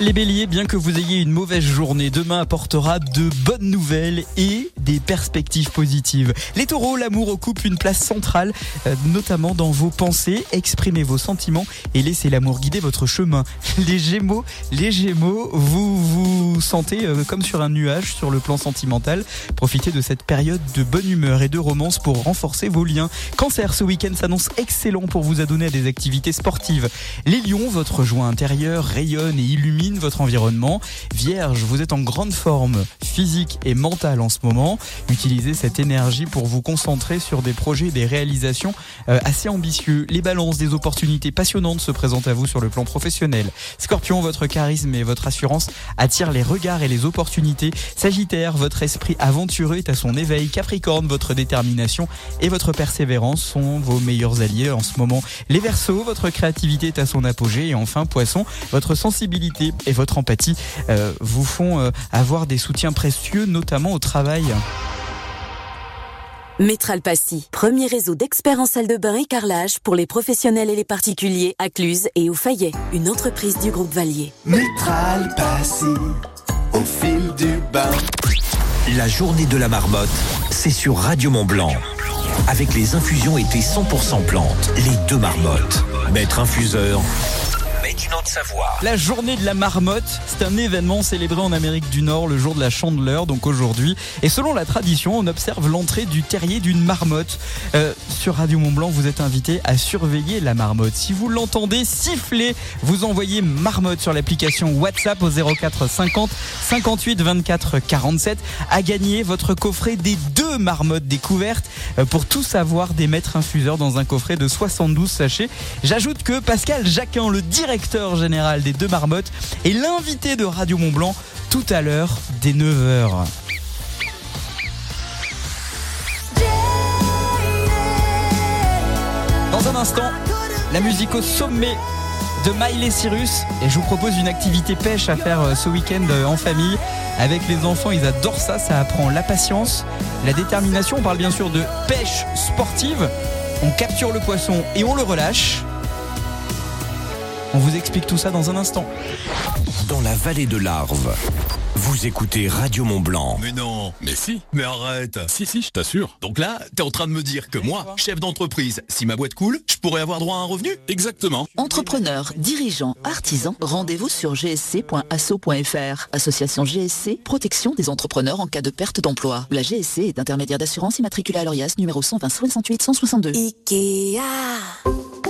Les béliers, bien que vous ayez une mauvaise journée, demain apportera de bonnes nouvelles et des perspectives positives. Les taureaux, l'amour occupe une place centrale, euh, notamment dans vos pensées. Exprimez vos sentiments et laissez l'amour guider votre chemin. Les gémeaux, les gémeaux, vous vous sentez euh, comme sur un nuage sur le plan sentimental. Profitez de cette période de bonne humeur et de romance pour renforcer vos liens. Cancer, ce week-end s'annonce excellent pour vous adonner à des activités sportives. Les lions, votre joie intérieure rayonne et illumine votre environnement. Vierge, vous êtes en grande forme physique et mentale en ce moment. Utilisez cette énergie pour vous concentrer sur des projets, des réalisations euh, assez ambitieux. Les balances, des opportunités passionnantes se présentent à vous sur le plan professionnel. Scorpion, votre charisme et votre assurance attirent les regards et les opportunités. Sagittaire, votre esprit aventureux est à son éveil. Capricorne, votre détermination et votre persévérance sont vos meilleurs alliés en ce moment. Les Verseaux, votre créativité est à son apogée. Et enfin, Poisson, votre sensibilité et votre empathie euh, vous font euh, avoir des soutiens précieux, notamment au travail. Métral Passy, premier réseau d'experts en salle de bain et carrelage pour les professionnels et les particuliers à Cluse et au Fayet, une entreprise du groupe Valier. Métral Passy, au fil du bain. La journée de la marmotte, c'est sur Radio Mont Blanc. Avec les infusions été 100% plantes, les deux marmottes. Maître infuseur, La journée de la marmotte, c'est un événement célébré en Amérique du Nord le jour de la chandeleur, donc aujourd'hui. Et selon la tradition, on observe l'entrée du terrier d'une marmotte. Euh, sur Radio Mont Blanc, vous êtes invité à surveiller la marmotte. Si vous l'entendez siffler, vous envoyez marmotte sur l'application WhatsApp au 04 50 58 24 47 à gagner votre coffret des deux marmottes découvertes euh, pour tout savoir des maîtres infuseurs dans un coffret de 72 sachets. J'ajoute que Pascal Jacquin, le directeur général des deux marmottes, est l'invité de Radio Mont Blanc tout à l'heure dès 9h. Dans un instant, la musique au sommet de Miley Cyrus et je vous propose une activité pêche à faire euh, ce week-end euh, en famille avec les enfants. Ils adorent ça, ça apprend la patience, la détermination. On parle bien sûr de pêche sportive. On capture le poisson et on le relâche. On vous explique tout ça dans un instant. Dans la vallée de l'Arve, vous écoutez Radio Mont Blanc. Mais non, mais si, mais arrête. Si, si, je t'assure. Donc là, t'es en train de me dire que moi, chef d'entreprise, si ma boîte coule, je pourrais avoir droit à un revenu? Exactement. Entrepreneurs, dirigeants, artisans, rendez-vous sur gsc.asso.fr. Association GSC, protection des entrepreneurs en cas de perte d'emploi. La GSC est intermédiaire d'assurance immatriculée à l'ORIAS numéro 120 68 162. Ikea.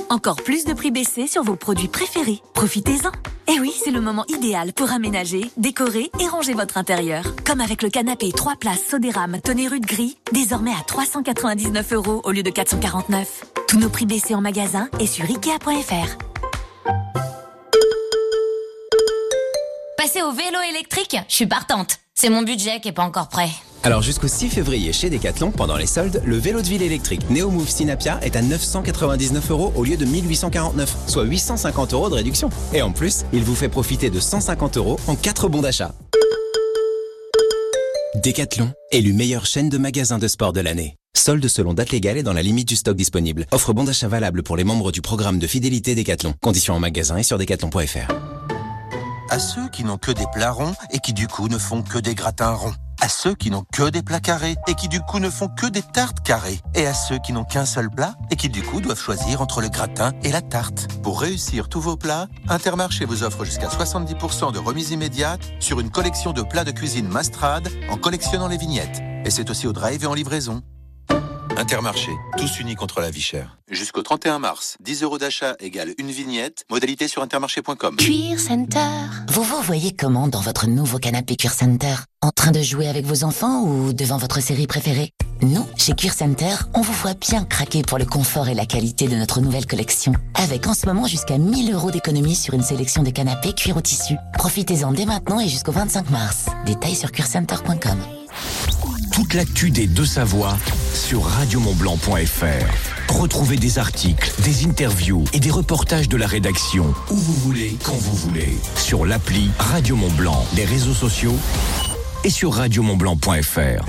Encore plus de prix baissés sur vos produits préférés. Profitez-en. Et oui, c'est le moment idéal pour aménager, décorer et ranger votre intérieur. Comme avec le canapé 3 places Sodérame Tonnerud Gris, désormais à 399 euros au lieu de 449. Tous nos prix baissés en magasin et sur Ikea.fr. Passer au vélo électrique? Je suis partante. C'est mon budget qui est pas encore prêt. Alors jusqu'au 6 février chez Decathlon, pendant les soldes, le vélo de ville électrique Neomove Synapia est à 999 euros au lieu de 1849, soit 850 euros de réduction. Et en plus, il vous fait profiter de 150 euros en 4 bons d'achat. Decathlon, élu meilleure chaîne de magasins de sport de l'année. Solde selon date légale et dans la limite du stock disponible. Offre bon d'achat valable pour les membres du programme de fidélité Decathlon. Conditions en magasin et sur decathlon.fr. À ceux qui n'ont que des plats ronds et qui du coup ne font que des gratins ronds. À ceux qui n'ont que des plats carrés et qui du coup ne font que des tartes carrées. Et à ceux qui n'ont qu'un seul plat et qui du coup doivent choisir entre le gratin et la tarte. Pour réussir tous vos plats, Intermarché vous offre jusqu'à 70% de remise immédiate sur une collection de plats de cuisine Mastrade en collectionnant les vignettes. Et c'est aussi au drive et en livraison. Intermarché, tous unis contre la vie chère. Jusqu'au 31 mars, 10 euros d'achat égale une vignette. Modalité sur intermarché.com. Cuir Center. Vous vous voyez comment dans votre nouveau canapé Cuir Center? En train de jouer avec vos enfants ou devant votre série préférée? Nous, chez Cuir Center, on vous voit bien craquer pour le confort et la qualité de notre nouvelle collection. Avec en ce moment jusqu'à 1000 euros d'économie sur une sélection de canapés cuir au tissu. Profitez-en dès maintenant et jusqu'au 25 mars. Détails sur cuircenter.com. Toute l'actu des deux Savoies sur radiomontblanc.fr. Retrouvez des articles, des interviews et des reportages de la rédaction où vous voulez, quand vous voulez. Sur l'appli Radio Mont Blanc, les réseaux sociaux et sur radiomontblanc.fr.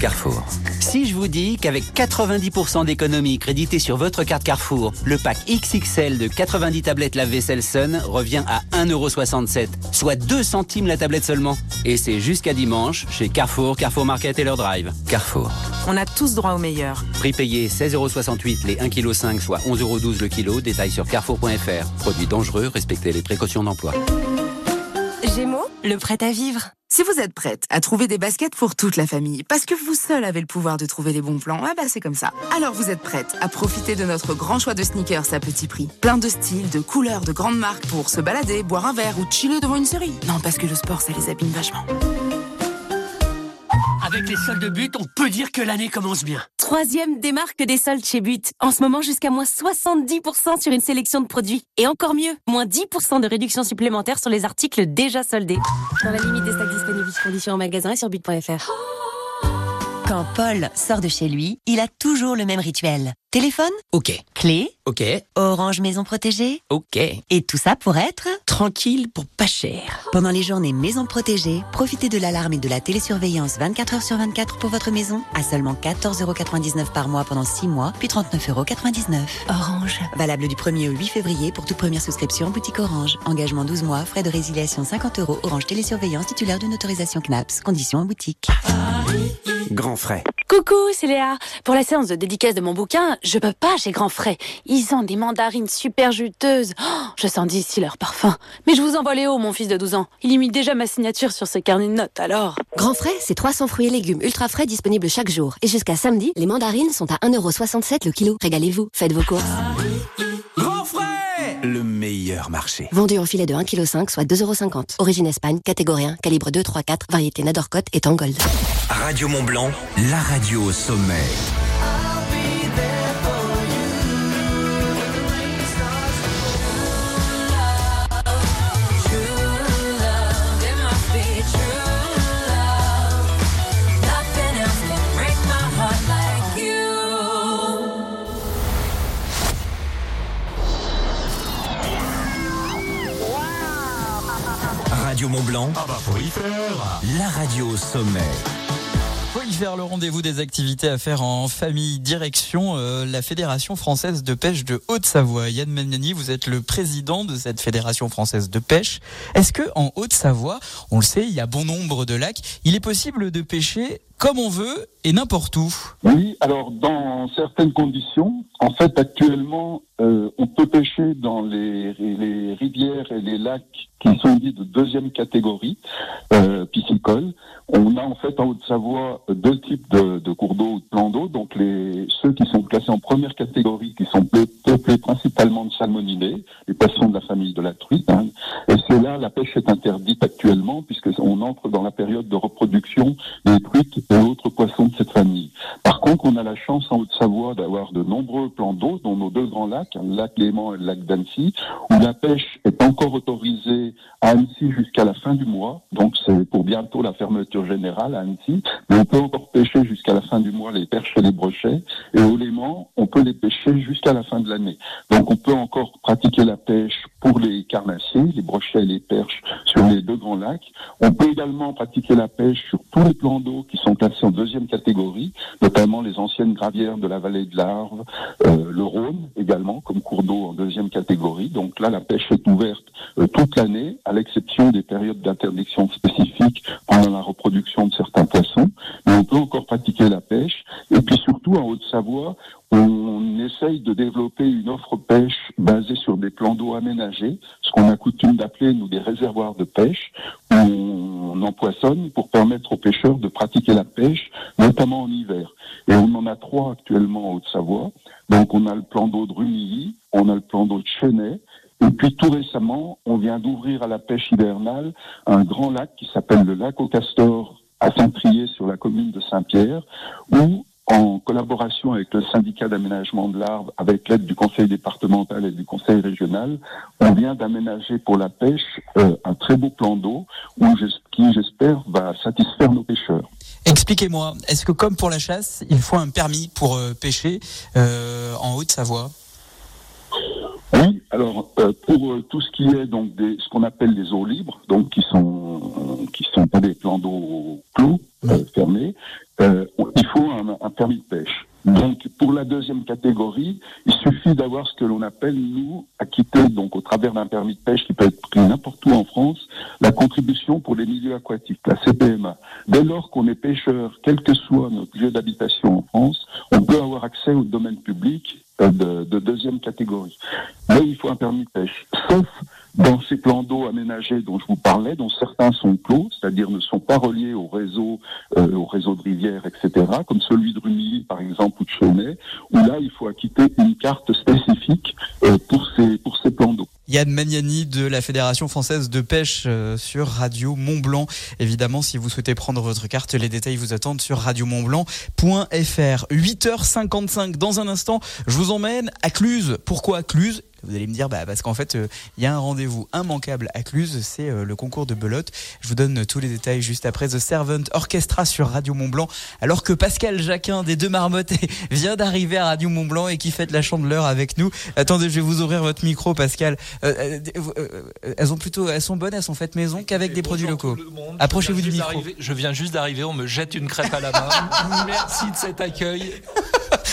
Carrefour. Si je vous dis qu'avec 90% d'économie créditée sur votre carte Carrefour, le pack XXL de 90 tablettes lave-vaisselle Sun revient à 1,67€, soit 2 centimes la tablette seulement. Et c'est jusqu'à dimanche chez Carrefour, Carrefour Market et leur drive. Carrefour. On a tous droit au meilleur. Prix payé 16,68€ les 1,5 kg, soit 11,12€ le kilo. Détail sur carrefour.fr. Produit dangereux, respectez les précautions d'emploi. Gémeaux, le prêt à vivre. Si vous êtes prête à trouver des baskets pour toute la famille, parce que vous seul avez le pouvoir de trouver les bons plans, ah bah c'est comme ça. Alors vous êtes prête à profiter de notre grand choix de sneakers à petit prix. Plein de styles, de couleurs, de grandes marques pour se balader, boire un verre ou chiller devant une série. Non, parce que le sport, ça les abîme vachement. Avec les soldes de but, on peut dire que l'année commence bien. Troisième démarque des soldes chez But. En ce moment, jusqu'à moins 70% sur une sélection de produits. Et encore mieux, moins 10% de réduction supplémentaire sur les articles déjà soldés. Dans la limite des stocks disponibles, conditions en magasin et sur but.fr. Quand Paul sort de chez lui, il a toujours le même rituel. Téléphone? Ok. Clé? Ok. Orange Maison Protégée Ok. Et tout ça pour être Tranquille pour pas cher. Pendant les journées Maison Protégée, profitez de l'alarme et de la télésurveillance 24h sur 24 pour votre maison à seulement 14,99€ par mois pendant 6 mois, puis 39,99€. Orange. Valable du 1er au 8 février pour toute première souscription boutique Orange. Engagement 12 mois, frais de résiliation 50 euros. Orange Télésurveillance titulaire d'une autorisation CNAPS. Conditions en boutique. Grand frais. Coucou, c'est Léa. Pour la séance de dédicace de mon bouquin, je peux pas chez Grand Frais. Ils ont des mandarines super juteuses. Oh, je sens d'ici leur parfum. Mais je vous envoie Léo, mon fils de 12 ans. Il y mit déjà ma signature sur ce carnet de notes, alors. Grand frais, c'est 300 fruits et légumes ultra frais disponibles chaque jour. Et jusqu'à samedi, les mandarines sont à 1,67€ le kilo. Régalez-vous, faites vos courses. Grand frais Le meilleur marché. Vendu en filet de 1,5 kg, soit 2,50€. Origine Espagne, catégorie 1, calibre 2, 3, 4, variété Nadorcote et Tangold. Radio Mont Blanc, la radio au sommet. Radio Mont Blanc, Ah bah faut y faire. la radio au sommet. Y faire le rendez-vous des activités à faire en famille. Direction euh, la Fédération française de pêche de Haute-Savoie? Yann Magnani, vous êtes le président de cette Fédération française de pêche. Est-ce que en Haute-Savoie, on le sait, il y a bon nombre de lacs, il est possible de pêcher comme on veut et n'importe où? Oui, alors dans certaines conditions, en fait actuellement, euh, on peut pêcher dans les, les rivières et les lacs qui sont dits de deuxième catégorie euh, piscicole. On a en fait en Haute-Savoie deux types de, cours d'eau ou de plans d'eau. Donc les ceux qui sont classés en première catégorie, qui sont peu- peuplés principalement de salmonidés, les poissons de la famille de la truite. hein. Et c'est là la pêche est interdite actuellement puisque on entre dans la période de reproduction des truites et autres poissons de cette famille. Par contre, on a la chance en Haute-Savoie d'avoir de nombreux plans d'eau, dont nos deux grands lacs, le lac Léman et le lac d'Annecy, où la pêche est encore autorisée à Annecy jusqu'à la fin du mois. Donc c'est pour bientôt la fermeture générale à Annecy. Mais on peut encore pêcher jusqu'à la fin du mois les perches et les brochets. Et au Léman, on peut les pêcher jusqu'à la fin de l'année. Donc on peut encore pratiquer la pêche pour les carnassiers, les brochets et les perches sur les deux grands lacs. On peut également pratiquer la pêche sur tous les plans d'eau qui sont classés en deuxième catégorie, notamment les anciennes gravières de la vallée de l'Arve, euh, le Rhône également comme cours d'eau en deuxième catégorie. Donc là, la pêche est ouverte euh, toute l'année, à l'exception des périodes d'interdiction spécifiques pendant la reproduction de certains poissons. Mais on peut encore pratiquer la pêche. Et puis surtout en Haute-Savoie, on essaye de développer une offre pêche basée sur des plans d'eau aménagés, ce qu'on a coutume d'appeler nous des réservoirs de pêche, où on empoisonne pour permettre aux pêcheurs de pratiquer la pêche, notamment en hiver. Et on en a trois actuellement en Haute-Savoie. Donc on a le plan d'eau de Rumilly, on a le plan d'eau de Chenet, et puis tout récemment, on vient d'ouvrir à la pêche hivernale un grand lac qui s'appelle le lac au Castor à Saint-Trier sur la commune de Saint-Pierre, où en collaboration avec le syndicat d'aménagement de l'Arve, avec l'aide du conseil départemental et du conseil régional, on vient d'aménager pour la pêche euh, un très beau plan d'eau qui, j'espère, va satisfaire nos pêcheurs. Expliquez-moi, est-ce que comme pour la chasse, il faut un permis pour euh, pêcher euh, en Haute-Savoie? Oui, alors euh, pour euh, tout ce qui est donc des, ce qu'on appelle les eaux libres, donc qui sont euh, qui sont pas des plans d'eau clos euh, fermés, euh, il faut un, un permis de pêche. Donc pour la deuxième catégorie, il suffit d'avoir ce que l'on appelle nous acquitter donc au travers d'un permis de pêche qui peut être pris n'importe où en France, la contribution pour les milieux aquatiques, la CPMA. Dès lors qu'on est pêcheur, quel que soit notre lieu d'habitation en France, on peut avoir accès au domaine public de, de deuxième catégorie. Mais il faut un permis de pêche, sauf Dans ces plans d'eau aménagés dont je vous parlais, dont certains sont clos, c'est-à-dire ne sont pas reliés au réseau, euh, au réseau de rivières, etc., comme celui de Rumilly, par exemple, ou de Chaumet, où là, il faut acquitter une carte spécifique euh, pour ces, pour ces plans d'eau. Yann Magnani de la Fédération française de pêche euh, sur Radio Mont Blanc. Évidemment, si vous souhaitez prendre votre carte, les détails vous attendent sur radiomontblanc.fr. 8h55 dans un instant, je vous emmène à Cluse. Pourquoi Cluse? Vous allez me dire, bah, parce qu'en fait, euh, il y a un rendez-vous immanquable à Cluse, c'est euh, le concours de belote. Je vous donne tous les détails juste après The Servant Orchestra sur Radio Mont Blanc, alors que Pascal Jacquin des deux marmottes vient d'arriver à Radio Mont Blanc et qui fête la chandeleur avec nous. Attendez, je vais vous ouvrir votre micro, Pascal. Euh, elles ont plutôt, elles sont bonnes, elles sont faites maison qu'avec des produits locaux. Approchez-vous du micro. Je viens juste d'arriver, on me jette une crêpe à la main. Merci de cet accueil.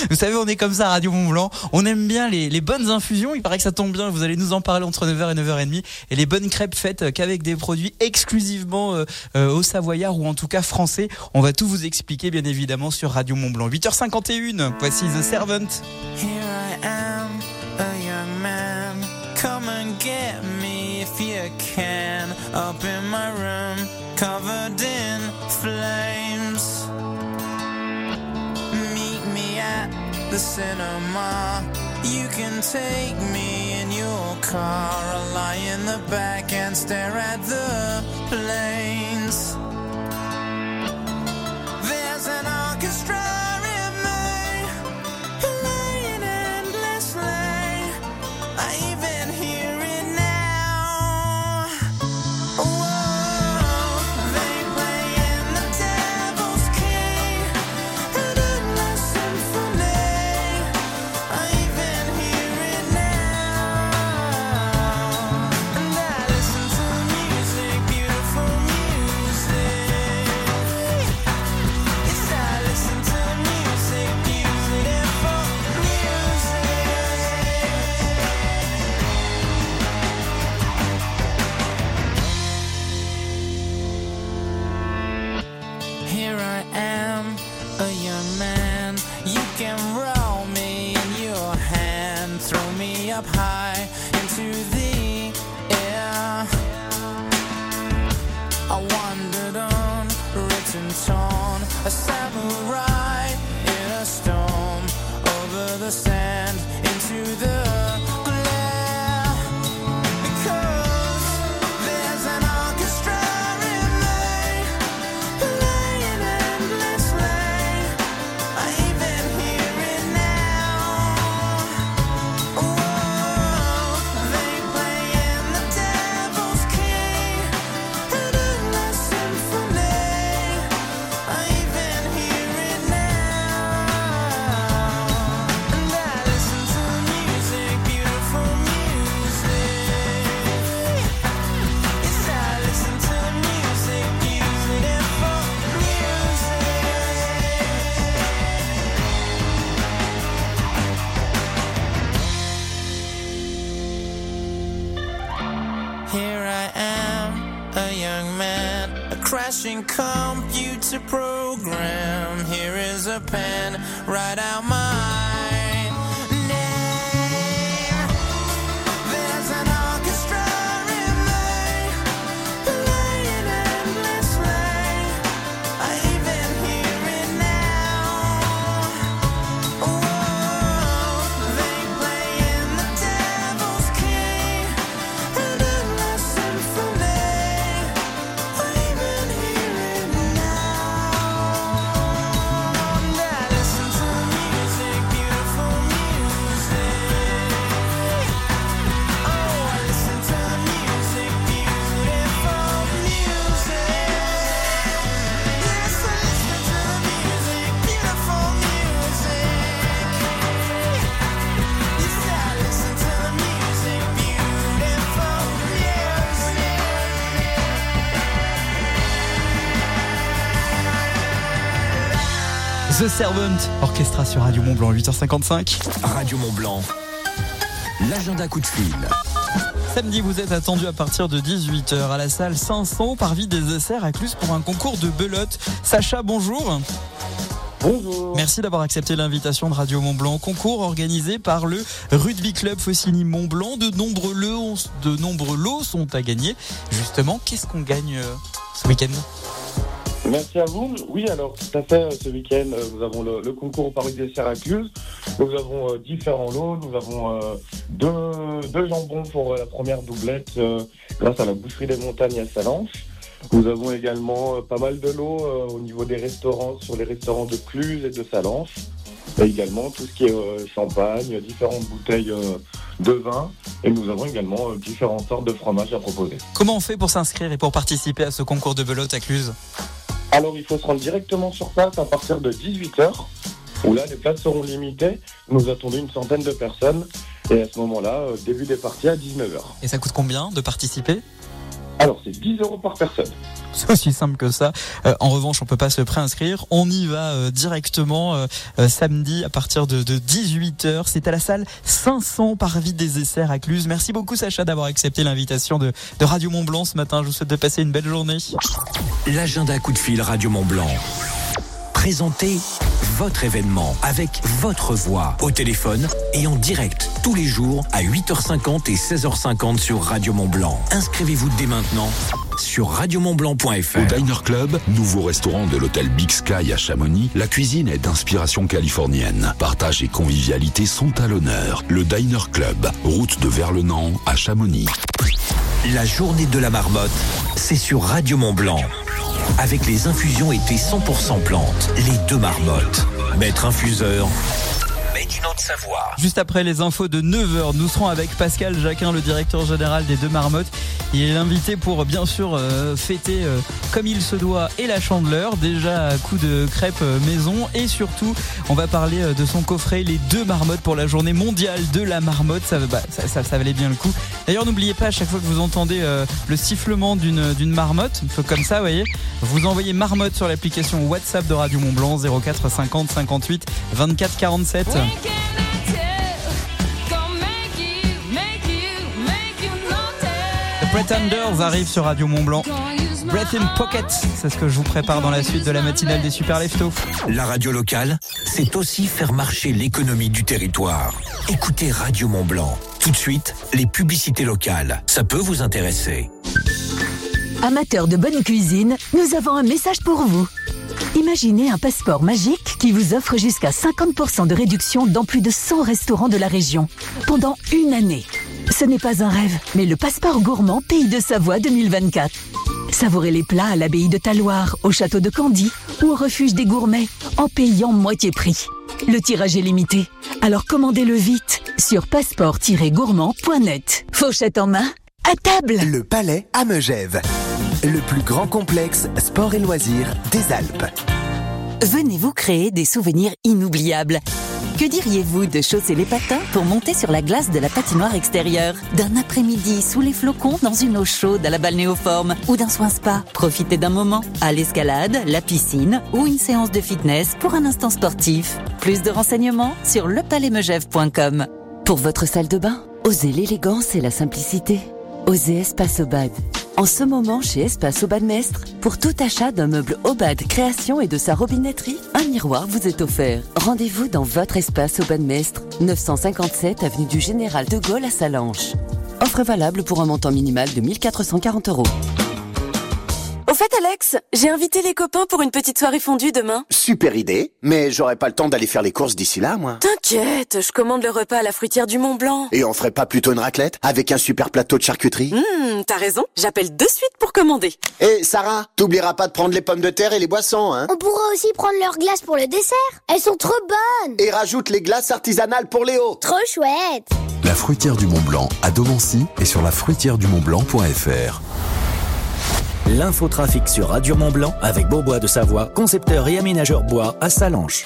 Vous savez, on est comme ça à Radio Mont Blanc. On aime bien les, bonnes infusions. Il paraît que ça tombe bien. Vous allez nous en parler entre 9h et 9h30. Et les bonnes crêpes faites qu'avec des produits exclusivement euh, euh, au Savoyard ou en tout cas français. On va tout vous expliquer, bien évidemment, sur Radio Mont Blanc. 8h51. Voici The Servant. Here I am, a young man. Come and get me if you can. Up in my room, covered the cinema. You can take me in your car. I'll lie in the back and stare at the planes. There's an orchestra up high into the air. I wandered on, written torn, a samurai computer program. Here is a pen, write out my The Servant Orchestra sur Radio Mont Blanc, 8h55. Radio Mont Blanc. L'agenda coup de fil. Samedi, vous êtes attendu à partir de 18h à la salle 500 Parvis des Essers à Cluse pour un concours de belote. Sacha, bonjour. Bonjour. Merci d'avoir accepté l'invitation de Radio Mont Blanc. Concours organisé par le Rugby Club Faucigny Mont Blanc. De nombreux lots, de nombreux lots sont à gagner. Justement, qu'est-ce qu'on gagne euh, ce week-end? Merci à vous. Oui, alors tout à fait, ce week-end, euh, nous avons le, concours au Paris des Syracuse. Nous avons euh, différents lots. Nous avons euh, deux, deux jambons pour la première doublette grâce à la boucherie des montagnes à Salanches. Nous avons également pas mal de lots au niveau des restaurants, sur les restaurants de Cluse et de Salanches. Et également tout ce qui est champagne, différentes bouteilles de vin. Et nous avons également différentes sortes de fromages à proposer. Comment on fait pour s'inscrire et pour participer à ce concours de belote à Cluse? Alors, il faut se rendre directement sur place à partir de 18h, où là, les places seront limitées. Nous attendons une centaine de personnes. Et à ce moment-là, euh, début des parties à 19h. Et ça coûte combien de participer? Alors, c'est 10 euros par personne. C'est aussi simple que ça. Euh, en revanche, on peut pas se préinscrire. On y va euh, directement euh, samedi à partir de, de 18h. C'est à la salle 500 Parvis des Essers à Cluse. Merci beaucoup Sacha d'avoir accepté l'invitation de, de Radio Mont Blanc ce matin. Je vous souhaite de passer une belle journée. L'agenda coup de fil Radio Mont Blanc. Présentez votre événement avec votre voix au téléphone et en direct tous les jours à 8h50 et 16h50 sur Radio Mont Blanc. Inscrivez-vous dès maintenant sur radiomontblanc.fr. Au Diner Club, nouveau restaurant de l'hôtel Big Sky à Chamonix, la cuisine est d'inspiration californienne. Partage et convivialité sont à l'honneur. Le Diner Club, route de Verlenan à Chamonix. La journée de la marmotte, c'est sur Radio Mont Blanc. Avec les infusions été 100% plantes, les deux marmottes. Maître infuseur, Juste après les infos de 9h, nous serons avec Pascal Jacquin, le directeur général des Deux Marmottes. Il est l'invité pour bien sûr euh, fêter euh, comme il se doit et la chandeleur, déjà à coup de crêpes euh, maison. Et surtout, on va parler euh, de son coffret Les Deux Marmottes pour la journée mondiale de la marmotte. Ça, bah, ça, ça- ça valait bien le coup. D'ailleurs, n'oubliez pas à chaque fois que vous entendez euh, le sifflement d'une d'une marmotte, un peu comme ça, vous voyez, vous envoyez marmotte sur l'application WhatsApp de Radio Mont Blanc 04 50 58 24 47. The Pretenders arrive sur Radio Mont Blanc. Breath in Pocket, c'est ce que je vous prépare dans la suite de la matinale des Super Leftos. La radio locale, c'est aussi faire marcher l'économie du territoire. Écoutez Radio Mont Blanc. Tout de suite, les publicités locales. Ça peut vous intéresser. Amateurs de bonne cuisine, nous avons un message pour vous. Imaginez un passeport magique qui vous offre jusqu'à 50% de réduction dans plus de 100 restaurants de la région pendant une année. Ce n'est pas un rêve, mais le passeport gourmand Pays de Savoie 2024. Savourez les plats à l'abbaye de Taloir, au château de Candy ou au refuge des gourmets en payant moitié prix. Le tirage est limité, alors commandez-le vite sur passeport-gourmand.net. Fauchette en main, à table Le Palais à Megève. Le plus grand complexe sport et loisirs des Alpes. Venez vous créer des souvenirs inoubliables. Que diriez-vous de chausser les patins pour monter sur la glace de la patinoire extérieure? D'un après-midi sous les flocons dans une eau chaude à la balnéoforme Ou d'un soin spa Profitez d'un moment à l'escalade, la piscine ou une séance de fitness pour un instant sportif. Plus de renseignements sur lepalaismegève.com. Pour votre salle de bain, osez l'élégance et la simplicité. Osez Espace Obad. En ce moment, chez Espace Obad Mestre, pour tout achat d'un meuble Obad Création et de sa robinetterie, un miroir vous est offert. Rendez-vous dans votre Espace Obad Mestre, 957 avenue du Général de Gaulle à Salanches. Offre valable pour un montant minimal de 1440 euros. Au fait, Alex, j'ai invité les copains pour une petite soirée fondue demain. Super idée, mais j'aurais pas le temps d'aller faire les courses d'ici là, moi. T'inquiète, je commande le repas à la fruitière du Mont Blanc. Et on ferait pas plutôt une raclette avec un super plateau de charcuterie? Hum, t'as raison, j'appelle de suite pour commander. Et Sarah, t'oublieras pas de prendre les pommes de terre et les boissons, hein On pourra aussi prendre leurs glaces pour le dessert. Elles sont trop bonnes. Et rajoute les glaces artisanales pour Léo. Trop chouette. La fruitière du Mont Blanc à Domancy et sur la fruitière du Mont Blanc.fr. L'infotrafic sur Radio Mont Blanc avec Beaubois de Savoie, concepteur et aménageur bois à Salanches.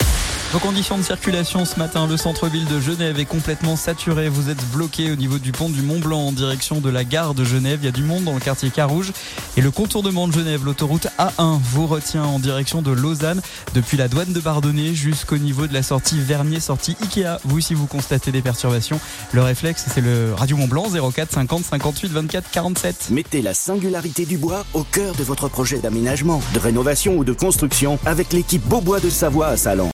Vos conditions de circulation ce matin, le centre-ville de Genève est complètement saturé. Vous êtes bloqué au niveau du pont du Mont Blanc en direction de la gare de Genève. Il y a du monde dans le quartier Carouge. Et le contournement de Genève, l'autoroute A1, vous retient en direction de Lausanne depuis la douane de Bardonnay jusqu'au niveau de la sortie Vernier, sortie Ikea. Vous, si vous constatez des perturbations, le réflexe, c'est le Radio Mont Blanc 04 50 58 24 47. Mettez la singularité du bois au cœur de votre projet d'aménagement, de rénovation ou de construction avec l'équipe Beaubois de Savoie à Salanches.